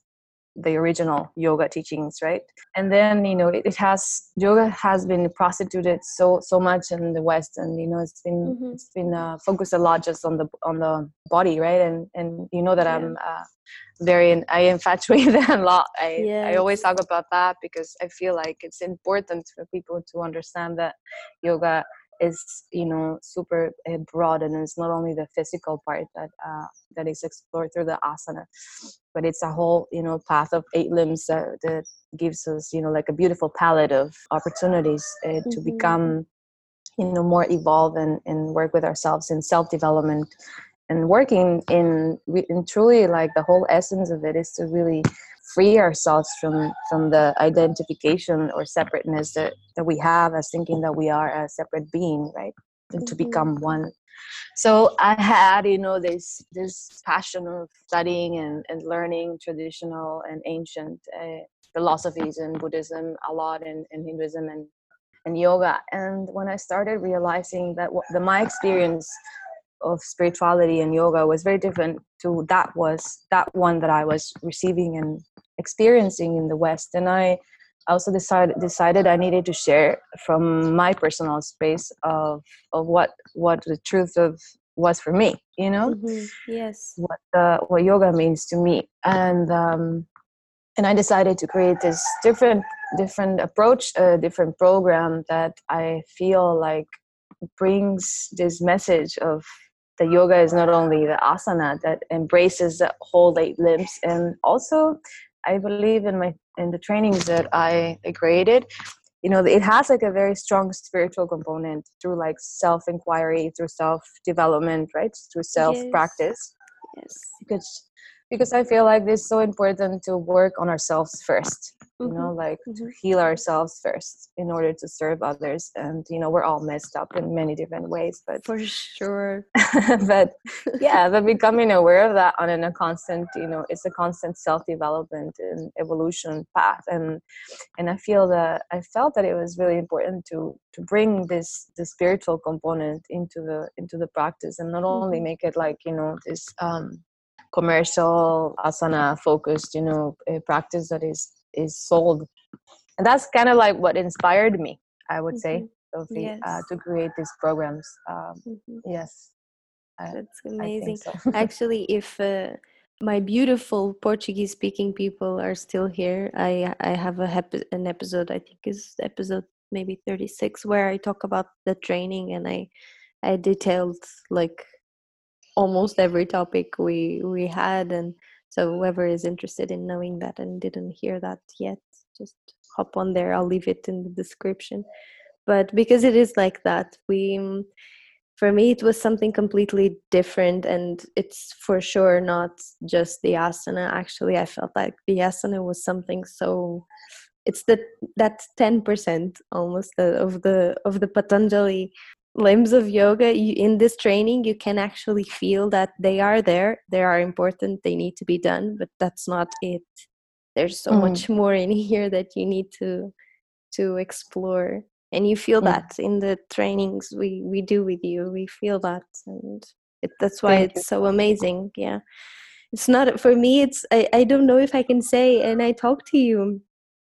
the original yoga teachings right and then you know it, it has yoga has been prostituted so so much in the west and you know it's been Mhm. it's been uh, focused a lot just on the on the body right and and you know that Yeah. i'm uh, very in, i infatuate a lot i i always talk about that because i feel like it's important for people to understand that yoga is you know super uh, broad and it's not only the physical part that uh, that is explored through the asana but it's a whole you know path of eight limbs that, that gives us you know like a beautiful palette of opportunities uh, to Mhm. become you know more evolve and, and work with ourselves in self-development and working in, in truly like the whole essence of it is to really free ourselves from from the identification or separateness that, that we have as thinking that we are a separate being right? And to Mhm. become one. So i had you know this this passion of studying and, and learning traditional and ancient uh, philosophies and buddhism a lot in, in hinduism and and yoga. And when i started realizing that what the my experience of spirituality and yoga was very different to that was that one that i was receiving and experiencing in the west and i also decided decided i needed to share from my personal space of of what what the truth of was for me you know Mhm. Yes. what the what yoga means to me and um and i decided to create this different different approach a different program that i feel like brings this message of the yoga is not only the asana that embraces the whole eight limbs and also i believe in my in the trainings that i created you know it has like a very strong spiritual component through like self inquiry through self development right through self Yes. practice Yes. because because i feel like it's so important to work on ourselves first you Mhm. know like to Mhm. heal ourselves first in order to serve others and you know we're all messed up in many different ways but For sure. but yeah but becoming aware of that on in a constant you know it's a constant self-development and evolution path and and i feel that i felt that it was really important to to bring this the spiritual component into the into the practice and not only Mhm. make it like you know this um commercial asana focused you know a practice that is is sold and that's kind of like what inspired me i would say Mhm. Sophie, uh, to create these programs um, Mhm. yes I, That's amazing. so Actually, if uh, my beautiful Portuguese speaking people are still here, I I have a hep- an episode I think is episode maybe 36 where I talk about the training and I I detailed like almost every topic we we had and so whoever is interested in knowing that and didn't hear that yet just hop on there. I'll leave it in the description. But because it is like that we for me it was something completely different and it's for sure not just the asana. Actually i felt like the asana was something so it's the that 10% almost uh, of the of the patanjali limbs of yoga you, in this training you can actually feel that they are there they are important they need to be done but that's not it there's so mm. much more in here that you need to to explore and you feel mm. that in the trainings we we do with you we feel that and it, that's why Thank it's you. so amazing yeah it's not for me it's I, I don't know if i can say and i talk to you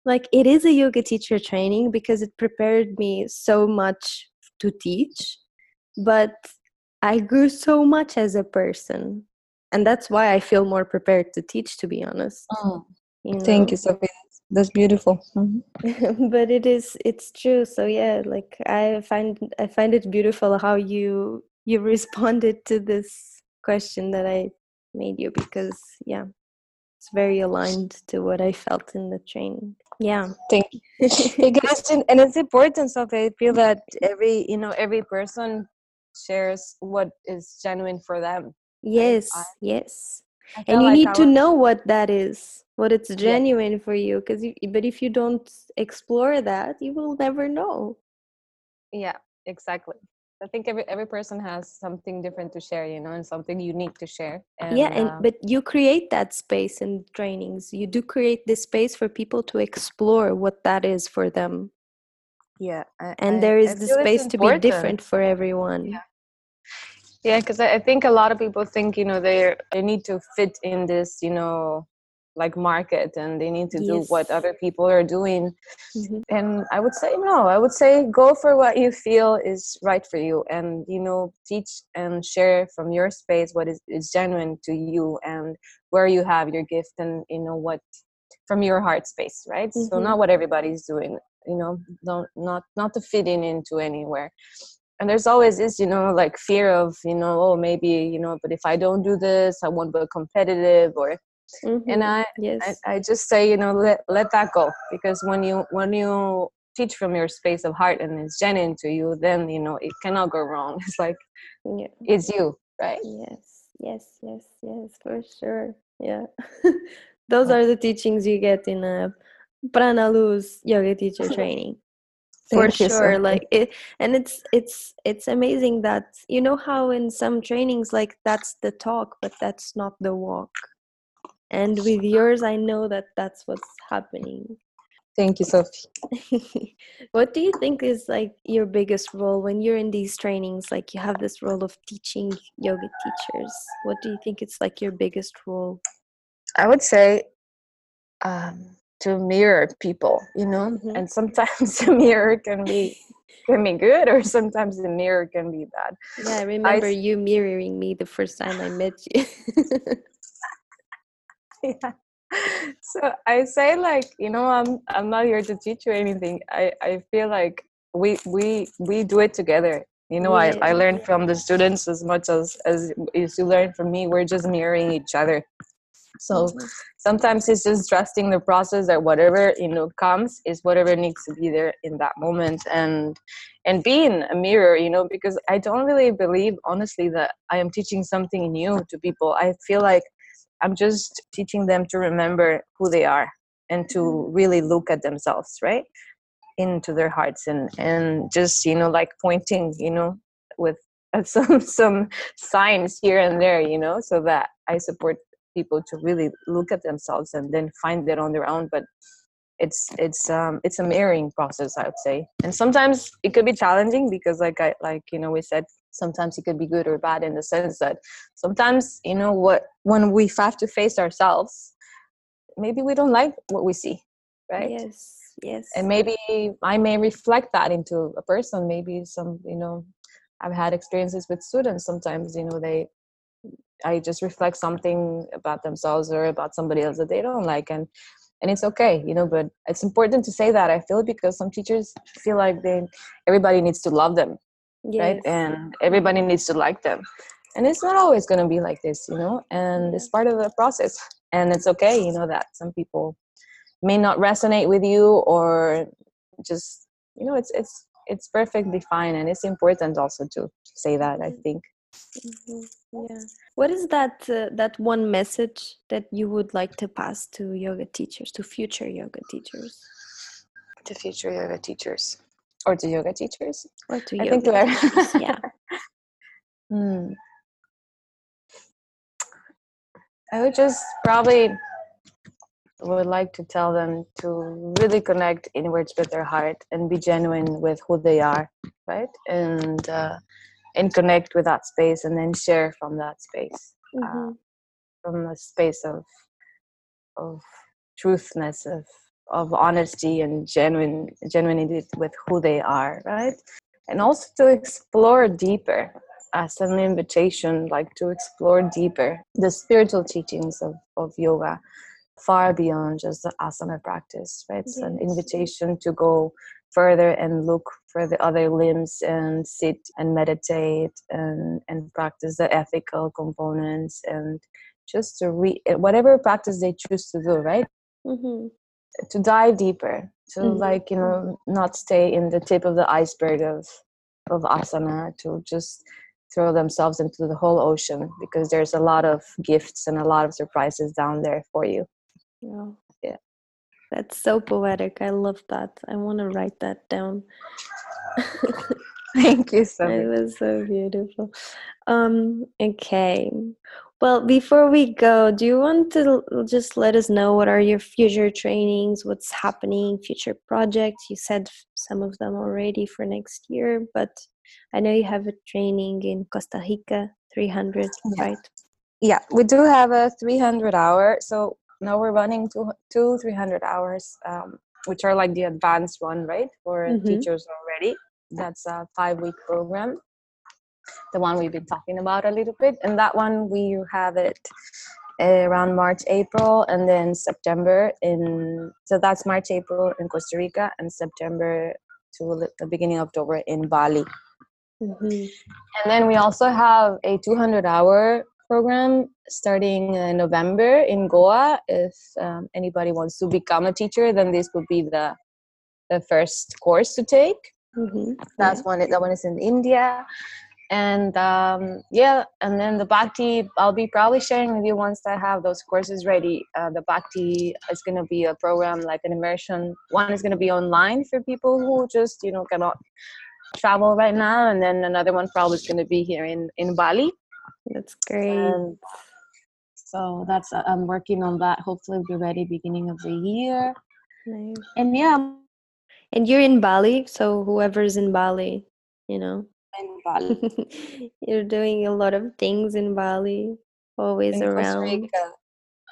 like it is a yoga teacher training because it prepared me so much to teach but i grew so much as a person. And that's why i feel more prepared to teach to be honest. Oh, you know? thank you sophie. That's beautiful. Mm-hmm. but it is it's true. So yeah like i find i find it beautiful how you you responded to this question that i made you because yeah it's very aligned to what i felt in the training. Yeah. Thank you. Because and it's important so i feel that every you know every person shares what is genuine for them yes I, yes. And you like need to know what that is what it's genuine yeah. for you because but if you don't explore that you will never know. Yeah exactly I think every every person has something different to share, you know, and something unique to share. And, yeah, and uh, but you create that space in trainings. You do create this space for people to explore what that is for them. Yeah, I, and there is I the space to be different for everyone. Yeah, yeah, because I, I think a lot of people think you know they they need to fit in this you know like market and they need to yes. do what other people are doing mm-hmm. and i would say no i would say go for what you feel is right for you and you know teach and share from your space what is, is genuine to you and where you have your gift and you know what from your heart space right mm-hmm. so not what everybody's doing you know don't not not to fit in into anywhere and there's always this you know like fear of you know oh maybe you know but if i don't do this i won't be competitive or mm-hmm. and I, yes. I, I just say you know let let that go because when you when you teach from your space of heart and it's genuine to you then you know it cannot go wrong. It's like yeah. it's you right? Yes yes yes yes for sure. Yeah. Those are the teachings you get in a Pranaluz yoga teacher training. For sure so like it and it's it's it's amazing that you know how in some trainings like that's the talk but that's not the walk and with yours i know that that's what's happening. Thank you sophie. What do you think is like your biggest role when you're in these trainings? Like you have this role of teaching yoga teachers. What do you think it's like your biggest role? I would say um, to mirror people you know? Mm-hmm. and sometimes the mirror can be can be good or sometimes the mirror can be bad. Yeah i remember I, you mirroring me the first time i met you yeah. So I say like, you know, I'm I'm not here to teach you anything. I, I feel like we we we do it together. You know, yeah. I, I learn from the students as much as, as as you learn from me. We're just mirroring each other. So mm-hmm. sometimes it's just trusting the process that whatever you know comes is whatever needs to be there in that moment and and being a mirror, you know, because I don't really believe honestly that I am teaching something new to people. I feel like I'm just teaching them to remember who they are and to mm-hmm. really look at themselves, right? Into their hearts and and just you know like pointing, you know, with some some signs here and there, you know, so that I support people to really look at themselves and then find it on their own. But it's it's um it's a mirroring process, I would say, and sometimes it could be challenging because like I like you know we said sometimes it could be good or bad in the sense that sometimes you know what when we have to face ourselves maybe we don't like what we see right? Yes yes. And maybe i may reflect that into a person. Maybe some you know i've had experiences with students. Sometimes you know they i just reflect something about themselves or about somebody else that they don't like and and it's okay you know but it's important to say that i feel because some teachers feel like they everybody needs to love them yes. right and everybody needs to like them. And it's not always going to be like this you know? And it's part of the process. And it's okay you know that some people may not resonate with you or just you know it's it's it's perfectly fine. And it's important also to say that i think. Mhm. Yeah. What is that uh, that one message that you would like to pass to yoga teachers, to future yoga teachers, to future yoga teachers or to yoga teachers or to i yoga think teachers? Yeah. Hmm. I would just probably would like to tell them to really connect inwards with their heart and be genuine with who they are, right? And uh, and connect with that space, and then share from that space, Mhm. from a space of of truthness, of of honesty and genuine genuinity with who they are, right? And also to explore deeper as an invitation, like to explore deeper the spiritual teachings of, of yoga, far beyond just the asana practice, right? It's an invitation to go further and look for the other limbs and sit and meditate and, and practice the ethical components and just to re whatever practice they choose to do, right? Mhm. To dive deeper to Mhm. like you know not stay in the tip of the iceberg of of asana to just throw themselves into the whole ocean because there's a lot of gifts and a lot of surprises down there for you Wow. Yeah. That's so poetic. I love that. I want to write that down. thank you so It was so beautiful. Um, okay. Well, before we go, do you want to just let us know what are your future trainings, what's happening, future projects? You said some of them already for next year, but I know you have a training in Costa Rica, 300, Yeah. right? yeah we do have a 300 hour so now we're running two, two 300 hours um, which are like the advanced one right for Mhm. teachers already that's a five week program the one we've been talking about a little bit and that one we have it uh, around march april and then september in so that's march april in costa rica and september to the beginning of october in bali hmm and then we also have a 200 hour program starting in November in Goa. If um, anybody wants to become a teacher, then this would be the the first course to take. hmm That's one. That one is in India, and um, yeah, and then the Bhakti. I'll be probably sharing with you once I have those courses ready. Uh, the Bhakti is going to be a program like an immersion. One is going to be online for people who just you know cannot travel right now, and then another one probably is going to be here in in Bali. That's great. And so that's uh, I'm working on that. Hopefully, we'll be ready beginning of the year. Nice. And yeah, And you're in Bali, so whoever's in Bali, you know. In Bali, You're doing a lot of things in Bali, always in Costa around. Rica.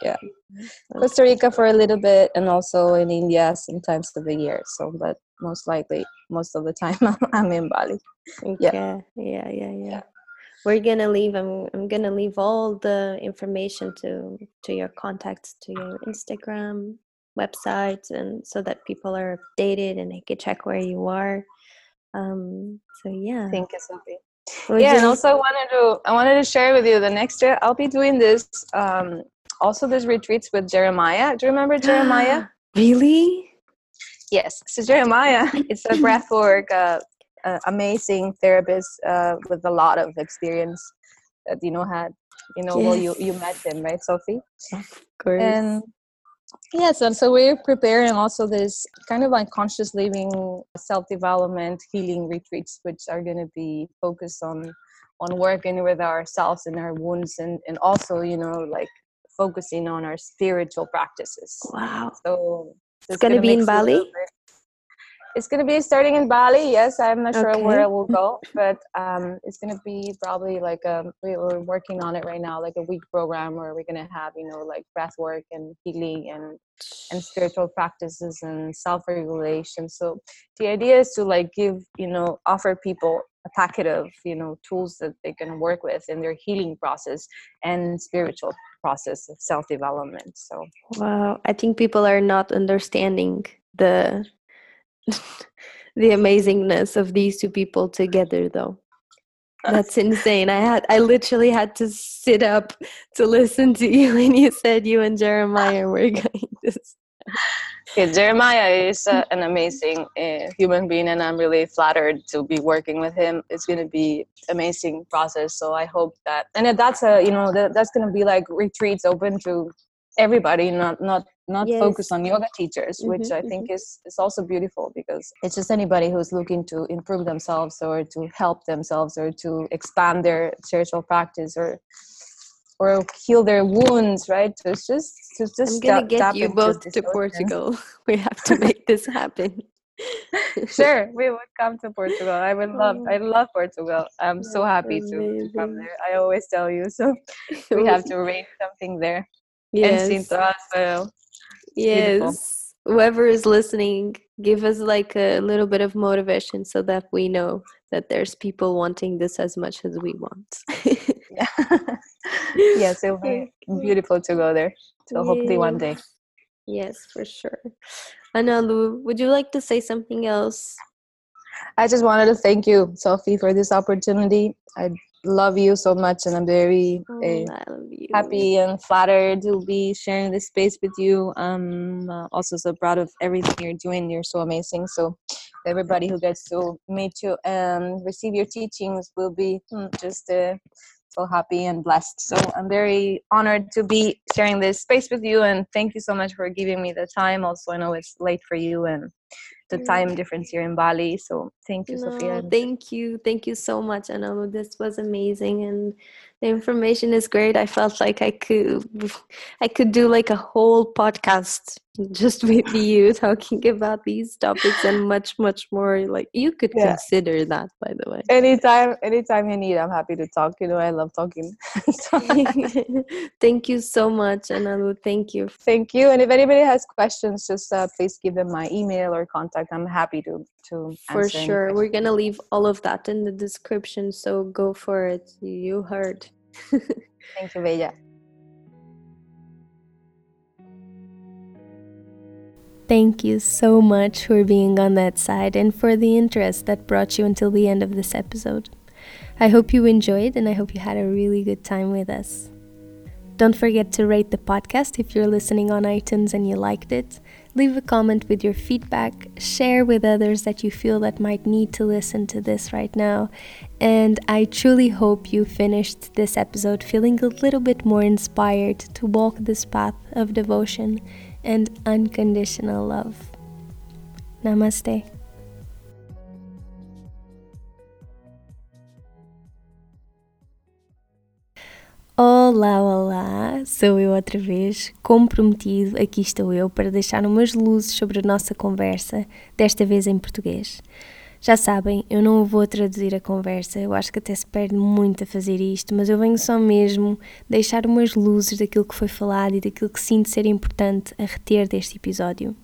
Yeah, mm-hmm. Costa Rica for a little bit, and also in India sometimes of the year. So, but most likely, most of the time, I'm, I'm in Bali. Okay. Yeah. Yeah, yeah, yeah. Yeah. We're gonna leave. I'm I'm gonna leave all the information to to your contacts, to your Instagram website, and so that people are updated and they can check where you are. Um. So yeah. Thank you, Sophie. Yeah, and also I wanted to I wanted to share with you the next year I'll be doing this. Um, also, there's retreats with Jeremiah. Do you remember Jeremiah? really? Yes. So Jeremiah, it's a breathwork, uh, uh, amazing therapist uh, with a lot of experience that you know had. You know, well, you you met him, right, Sophie? Of course. And yes, and so we're preparing also this kind of like conscious living, self development, healing retreats, which are going to be focused on on working with ourselves and our wounds, and and also you know like focusing on our spiritual practices. wow. So It's gonna be in mix a little Bali? It's gonna be starting in Bali. Yes, I'm not sure where Okay. it will go, but um, it's gonna be probably like a we- we're working on it right now, like a week program where we're gonna have you know like breath work and healing and and spiritual practices and self-regulation. So the idea is to like give you know offer people a packet of you know tools that they can work with in their healing process and spiritual process of self-development. So Wow, I think people are not understanding the the amazingness of these two people together though. That's insane. I had I literally had to sit up to listen to you when you said you and Jeremiah were going to Yeah, Jeremiah is uh, an amazing uh, human being, and I'm really flattered to be working with him. It's going to be amazing process. So I hope that, and that's a you know that, that's going to be like retreats open to everybody, not not not Yes. focus on yoga teachers, which Mhm, I think is is also beautiful because it's just anybody who's looking to improve themselves or to help themselves or to expand their spiritual practice or or heal their wounds, right? So it's just to just I'm gonna tap- get tap you both to ocean. Portugal. We have to make this happen. sure, we would come to Portugal. I would love. Oh. I love Portugal. I'm so happy to, to come there. I always tell you. So we have to arrange something there. Yes. And Sintra as well. beautiful. Yes. Whoever is listening, give us like a little bit of motivation so that we know that there's people wanting this as much as we want. Yeah. yes, it'll be beautiful to go there. So hopefully one day. Yes, for sure. Analu, would you like to say something else? I just wanted to thank you, Sophie, for this opportunity. I love you so much, and I'm very Oh, uh, I love you. happy and flattered to be sharing this space with you. I'm uh, also so proud of everything you're doing. You're so amazing. So, everybody who gets to meet you and receive your teachings will be hmm, just uh, so happy and blessed. So, I'm very honored to be sharing this space with you. And thank you so much for giving me the time. Also, I know it's late for you and the time difference here in Bali. So, thank you, No, Sophia. thank you. Thank you so much, Analu. This was amazing and the information is great. I felt like I could I could do like a whole podcast just with you talking about these topics and much, much more. Like you could Yeah. consider that, by the way. Anytime, anytime you need, I'm happy to talk. You know, I love talking. Thank you so much, Analu. Thank you. Thank you. And if anybody has questions, just uh, please give them my email or contact. I'm happy to to For sure. We're gonna leave all of that in the description, so go for it. You heard. Thank you, Bella. Thank you so much for being on that side and for the interest that brought you until the end of this episode. I hope you enjoyed and I hope you had a really good time with us. Don't forget to rate the podcast if you're listening on iTunes and you liked it. Leave a comment with your feedback, share with others that you feel that might need to listen to this right now. And I truly hope you finished this episode feeling a little bit more inspired to walk this path of devotion and unconditional love. Namaste. Olá, olá! Sou eu outra vez. Como prometido, aqui estou eu para deixar umas luzes sobre a nossa conversa, desta vez em português. Já sabem, eu não vou traduzir a conversa, eu acho que até se perde muito a fazer isto, mas eu venho só mesmo deixar umas luzes daquilo que foi falado e daquilo que sinto ser importante a reter deste episódio.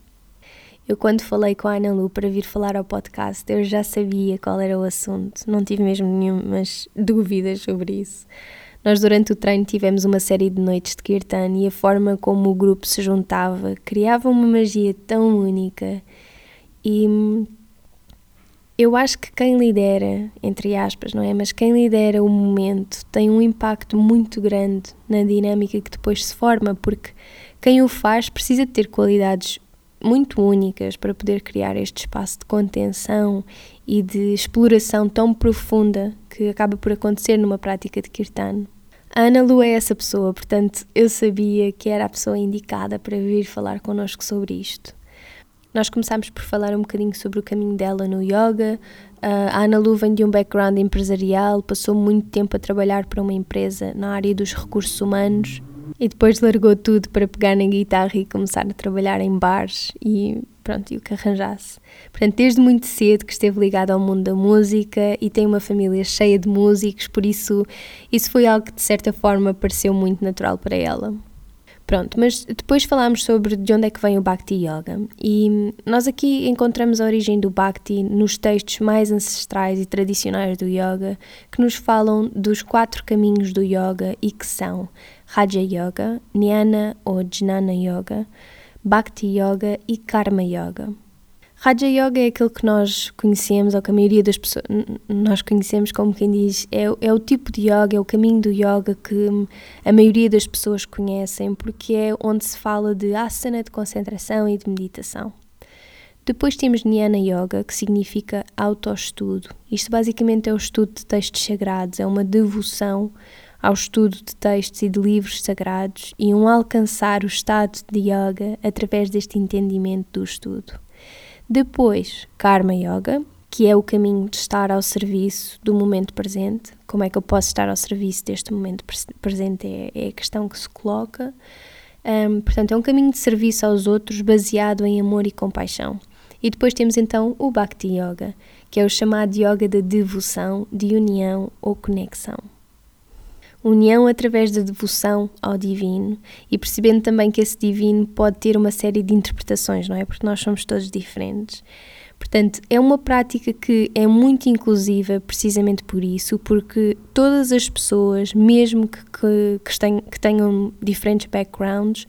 Eu, quando falei com a Ana Lu para vir falar ao podcast, eu já sabia qual era o assunto, não tive mesmo nenhumas dúvidas sobre isso. Nós, durante o treino, tivemos uma série de noites de Kirtan e a forma como o grupo se juntava criava uma magia tão única. E hum, eu acho que quem lidera, entre aspas, não é? Mas quem lidera o momento tem um impacto muito grande na dinâmica que depois se forma, porque quem o faz precisa ter qualidades muito únicas para poder criar este espaço de contenção e de exploração tão profunda que acaba por acontecer numa prática de kirtan. A Ana Lu é essa pessoa, portanto eu sabia que era a pessoa indicada para vir falar connosco sobre isto. Nós começámos por falar um bocadinho sobre o caminho dela no yoga. A Ana Lu vem de um background empresarial, passou muito tempo a trabalhar para uma empresa na área dos recursos humanos e depois largou tudo para pegar na guitarra e começar a trabalhar em bares e pronto, e o que arranjasse. Portanto, desde muito cedo que esteve ligada ao mundo da música e tem uma família cheia de músicos, por isso isso foi algo que de certa forma pareceu muito natural para ela. Pronto, mas depois falámos sobre de onde é que vem o Bhakti Yoga e nós aqui encontramos a origem do Bhakti nos textos mais ancestrais e tradicionais do Yoga que nos falam dos quatro caminhos do Yoga e que são Raja Yoga, Jnana ou Jnana Yoga, Bhakti Yoga e Karma Yoga. Raja Yoga é aquele que nós conhecemos, ou que a maioria das pessoas nós conhecemos como quem diz, é, é o tipo de yoga, é o caminho do yoga que a maioria das pessoas conhecem, porque é onde se fala de asana, de concentração e de meditação. Depois temos Jnana Yoga, que significa autoestudo. Isto basicamente é o estudo de textos sagrados, é uma devoção ao estudo de textos e de livros sagrados e um alcançar o estado de yoga através deste entendimento do estudo. Depois, Karma Yoga, que é o caminho de estar ao serviço do momento presente. Como é que eu posso estar ao serviço deste momento presente? É, é a questão que se coloca. Um, portanto, é um caminho de serviço aos outros baseado em amor e compaixão. E depois temos então o Bhakti Yoga, que é o chamado yoga da devoção, de união ou conexão união através da devoção ao divino e percebendo também que esse divino pode ter uma série de interpretações, não é? Porque nós somos todos diferentes. Portanto, é uma prática que é muito inclusiva precisamente por isso, porque todas as pessoas, mesmo que, que, que, tenham, que tenham diferentes backgrounds,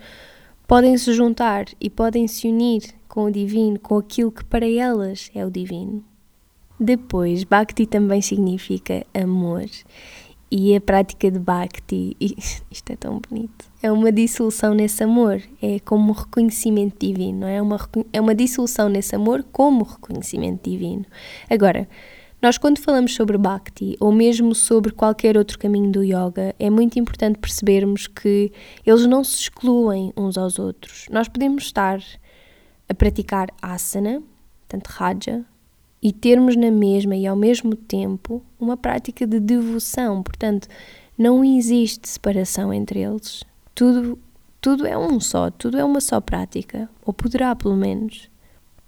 podem se juntar e podem se unir com o divino, com aquilo que para elas é o divino. Depois, Bhakti também significa amor e a prática de Bhakti, isto é tão bonito, é uma dissolução nesse amor, é como um reconhecimento divino, é uma, é uma dissolução nesse amor como reconhecimento divino. Agora, nós quando falamos sobre Bhakti, ou mesmo sobre qualquer outro caminho do yoga, é muito importante percebermos que eles não se excluem uns aos outros. Nós podemos estar a praticar asana, tanto raja, e termos na mesma e ao mesmo tempo uma prática de devoção. Portanto, não existe separação entre eles. Tudo, tudo é um só, tudo é uma só prática, ou poderá pelo menos.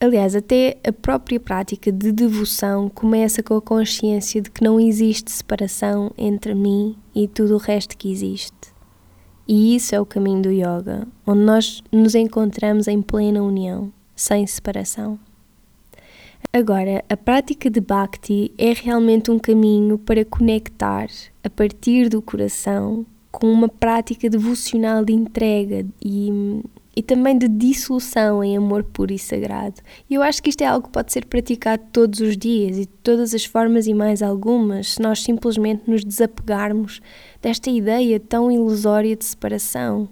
Aliás, até a própria prática de devoção começa com a consciência de que não existe separação entre mim e tudo o resto que existe. E isso é o caminho do yoga, onde nós nos encontramos em plena união, sem separação. Agora, a prática de Bhakti é realmente um caminho para conectar a partir do coração com uma prática devocional de entrega e, e também de dissolução em amor puro e sagrado. E eu acho que isto é algo que pode ser praticado todos os dias e de todas as formas e mais algumas, se nós simplesmente nos desapegarmos desta ideia tão ilusória de separação.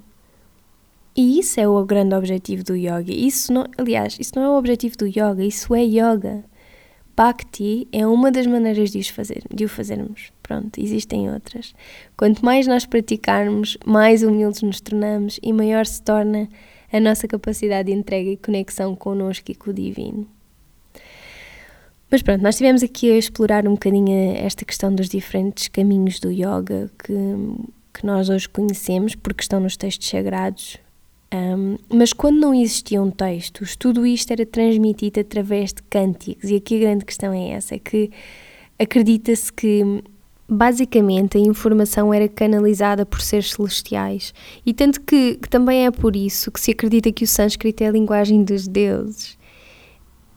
E isso é o grande objetivo do yoga. Isso não, aliás, isso não é o objetivo do yoga, isso é yoga. Bhakti é uma das maneiras de, fazer, de o fazermos. Pronto, existem outras. Quanto mais nós praticarmos, mais humildes nos tornamos e maior se torna a nossa capacidade de entrega e conexão connosco e com o divino. Mas pronto, nós estivemos aqui a explorar um bocadinho esta questão dos diferentes caminhos do yoga que, que nós hoje conhecemos, porque estão nos textos sagrados, um, mas quando não existiam textos, tudo isto era transmitido através de cânticos, e aqui a grande questão é essa: é que acredita-se que basicamente a informação era canalizada por seres celestiais, e tanto que, que, também é por isso que se acredita que o sânscrito é a linguagem dos deuses.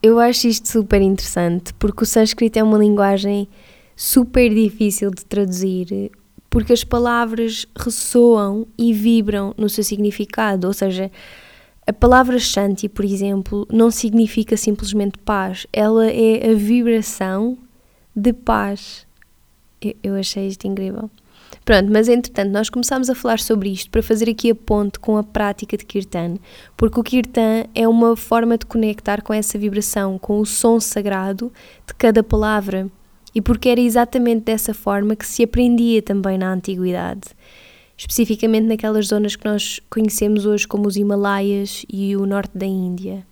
Eu acho isto super interessante, porque o sânscrito é uma linguagem super difícil de traduzir, porque as palavras ressoam e vibram no seu significado, ou seja, a palavra Shanti, por exemplo, não significa simplesmente paz, ela é a vibração de paz. Eu, achei isto incrível. Pronto, mas entretanto nós começámos a falar sobre isto para fazer aqui a ponte com a prática de Kirtan, porque o Kirtan é uma forma de conectar com essa vibração, com o som sagrado de cada palavra e porque era exatamente dessa forma que se aprendia também na antiguidade, especificamente naquelas zonas que nós conhecemos hoje como os Himalaias e o norte da Índia.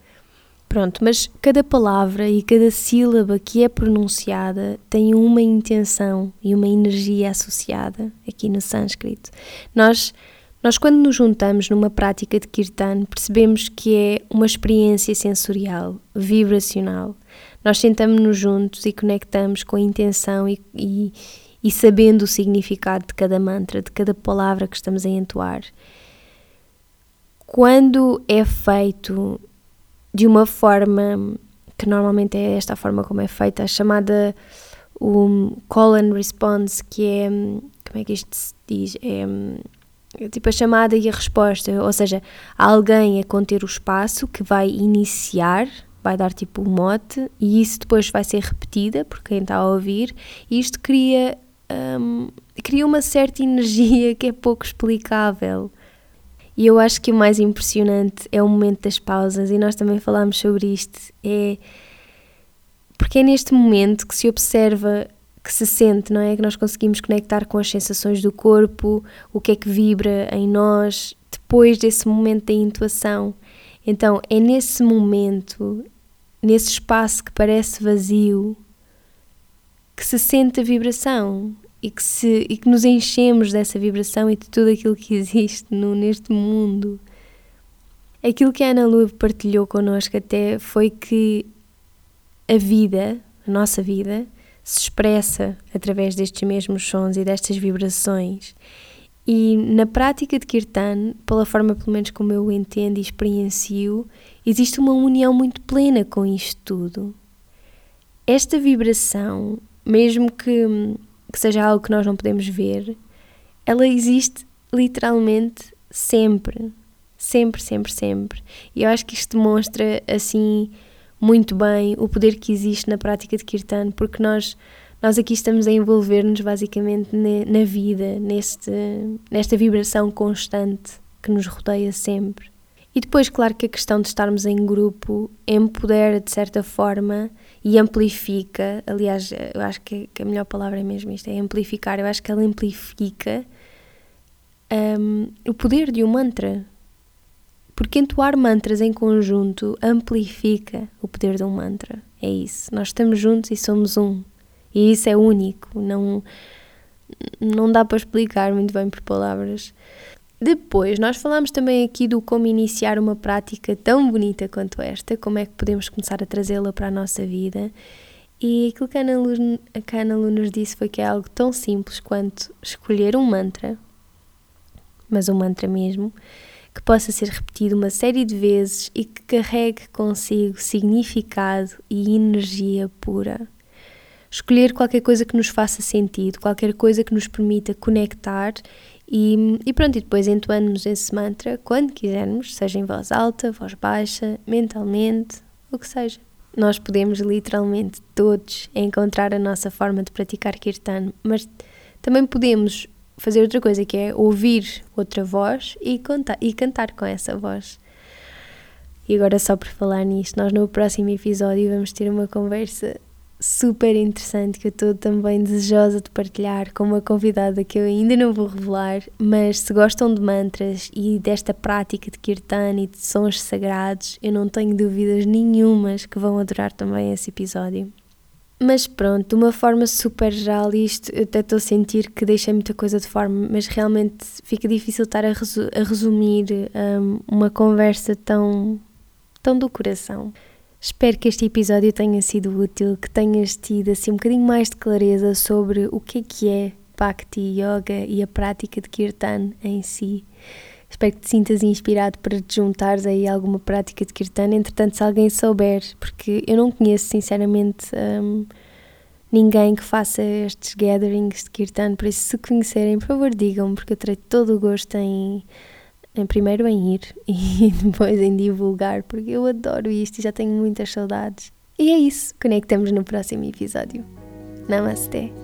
Pronto, mas cada palavra e cada sílaba que é pronunciada tem uma intenção e uma energia associada aqui no sânscrito. Nós nós, quando nos juntamos numa prática de kirtan, percebemos que é uma experiência sensorial, vibracional. Nós sentamos-nos juntos e conectamos com a intenção e, e, e sabendo o significado de cada mantra, de cada palavra que estamos a entoar. Quando é feito de uma forma que normalmente é esta forma como é feita, a chamada o call and response, que é como é que isto se diz? É tipo a chamada e a resposta, ou seja, alguém a conter o espaço que vai iniciar vai dar tipo um mote e isso depois vai ser repetida por quem está a ouvir e isto cria, um, cria uma certa energia que é pouco explicável. E eu acho que o mais impressionante é o momento das pausas e nós também falámos sobre isto. É porque é neste momento que se observa, que se sente, não é? Que nós conseguimos conectar com as sensações do corpo, o que é que vibra em nós, depois desse momento da intuação. Então é nesse momento, nesse espaço que parece vazio, que se sente a vibração e que, se, e que nos enchemos dessa vibração e de tudo aquilo que existe no, neste mundo. Aquilo que a Ana Lu partilhou connosco até foi que a vida, a nossa vida, se expressa através destes mesmos sons e destas vibrações. E na prática de Kirtan, pela forma pelo menos como eu entendo e experiencio, existe uma união muito plena com isto tudo. Esta vibração, mesmo que, que seja algo que nós não podemos ver, ela existe literalmente sempre. Sempre, sempre, sempre. E eu acho que isto demonstra assim muito bem o poder que existe na prática de Kirtan, porque nós nós aqui estamos a envolver-nos basicamente na vida, neste, nesta vibração constante que nos rodeia sempre. E depois, claro que a questão de estarmos em grupo empodera de certa forma e amplifica. Aliás, eu acho que a melhor palavra é mesmo isto: é amplificar. Eu acho que ela amplifica um, o poder de um mantra. Porque entoar mantras em conjunto amplifica o poder de um mantra. É isso. Nós estamos juntos e somos um. E isso é único, não, não dá para explicar muito bem por palavras. Depois, nós falamos também aqui do como iniciar uma prática tão bonita quanto esta, como é que podemos começar a trazê-la para a nossa vida. E aquilo que a Ana, Lu, a Ana Lu nos disse foi que é algo tão simples quanto escolher um mantra, mas um mantra mesmo, que possa ser repetido uma série de vezes e que carregue consigo significado e energia pura escolher qualquer coisa que nos faça sentido, qualquer coisa que nos permita conectar e, e pronto, e depois entoamos esse mantra quando quisermos, seja em voz alta, voz baixa, mentalmente, o que seja. Nós podemos literalmente todos encontrar a nossa forma de praticar kirtan, mas também podemos fazer outra coisa que é ouvir outra voz e, contar, e cantar com essa voz. E agora, só por falar nisto, nós no próximo episódio vamos ter uma conversa super interessante que eu estou também desejosa de partilhar com uma convidada que eu ainda não vou revelar, mas se gostam de mantras e desta prática de kirtan e de sons sagrados, eu não tenho dúvidas nenhumas que vão adorar também esse episódio. Mas pronto, de uma forma super geral, isto eu até estou a sentir que deixei muita coisa de forma, mas realmente fica difícil estar a, resu a resumir um, uma conversa tão, tão do coração. Espero que este episódio tenha sido útil, que tenhas tido assim um bocadinho mais de clareza sobre o que é que é Bhakti Yoga e a prática de Kirtan em si. Espero que te sintas inspirado para te juntares aí a alguma prática de Kirtan, entretanto se alguém souber, porque eu não conheço sinceramente um, ninguém que faça estes gatherings de Kirtan, por isso se conhecerem, por favor digam-me, porque eu terei todo o gosto em em primeiro em ir e depois em divulgar, porque eu adoro isto e já tenho muitas saudades. E é isso, conectamos no próximo episódio. Namastê!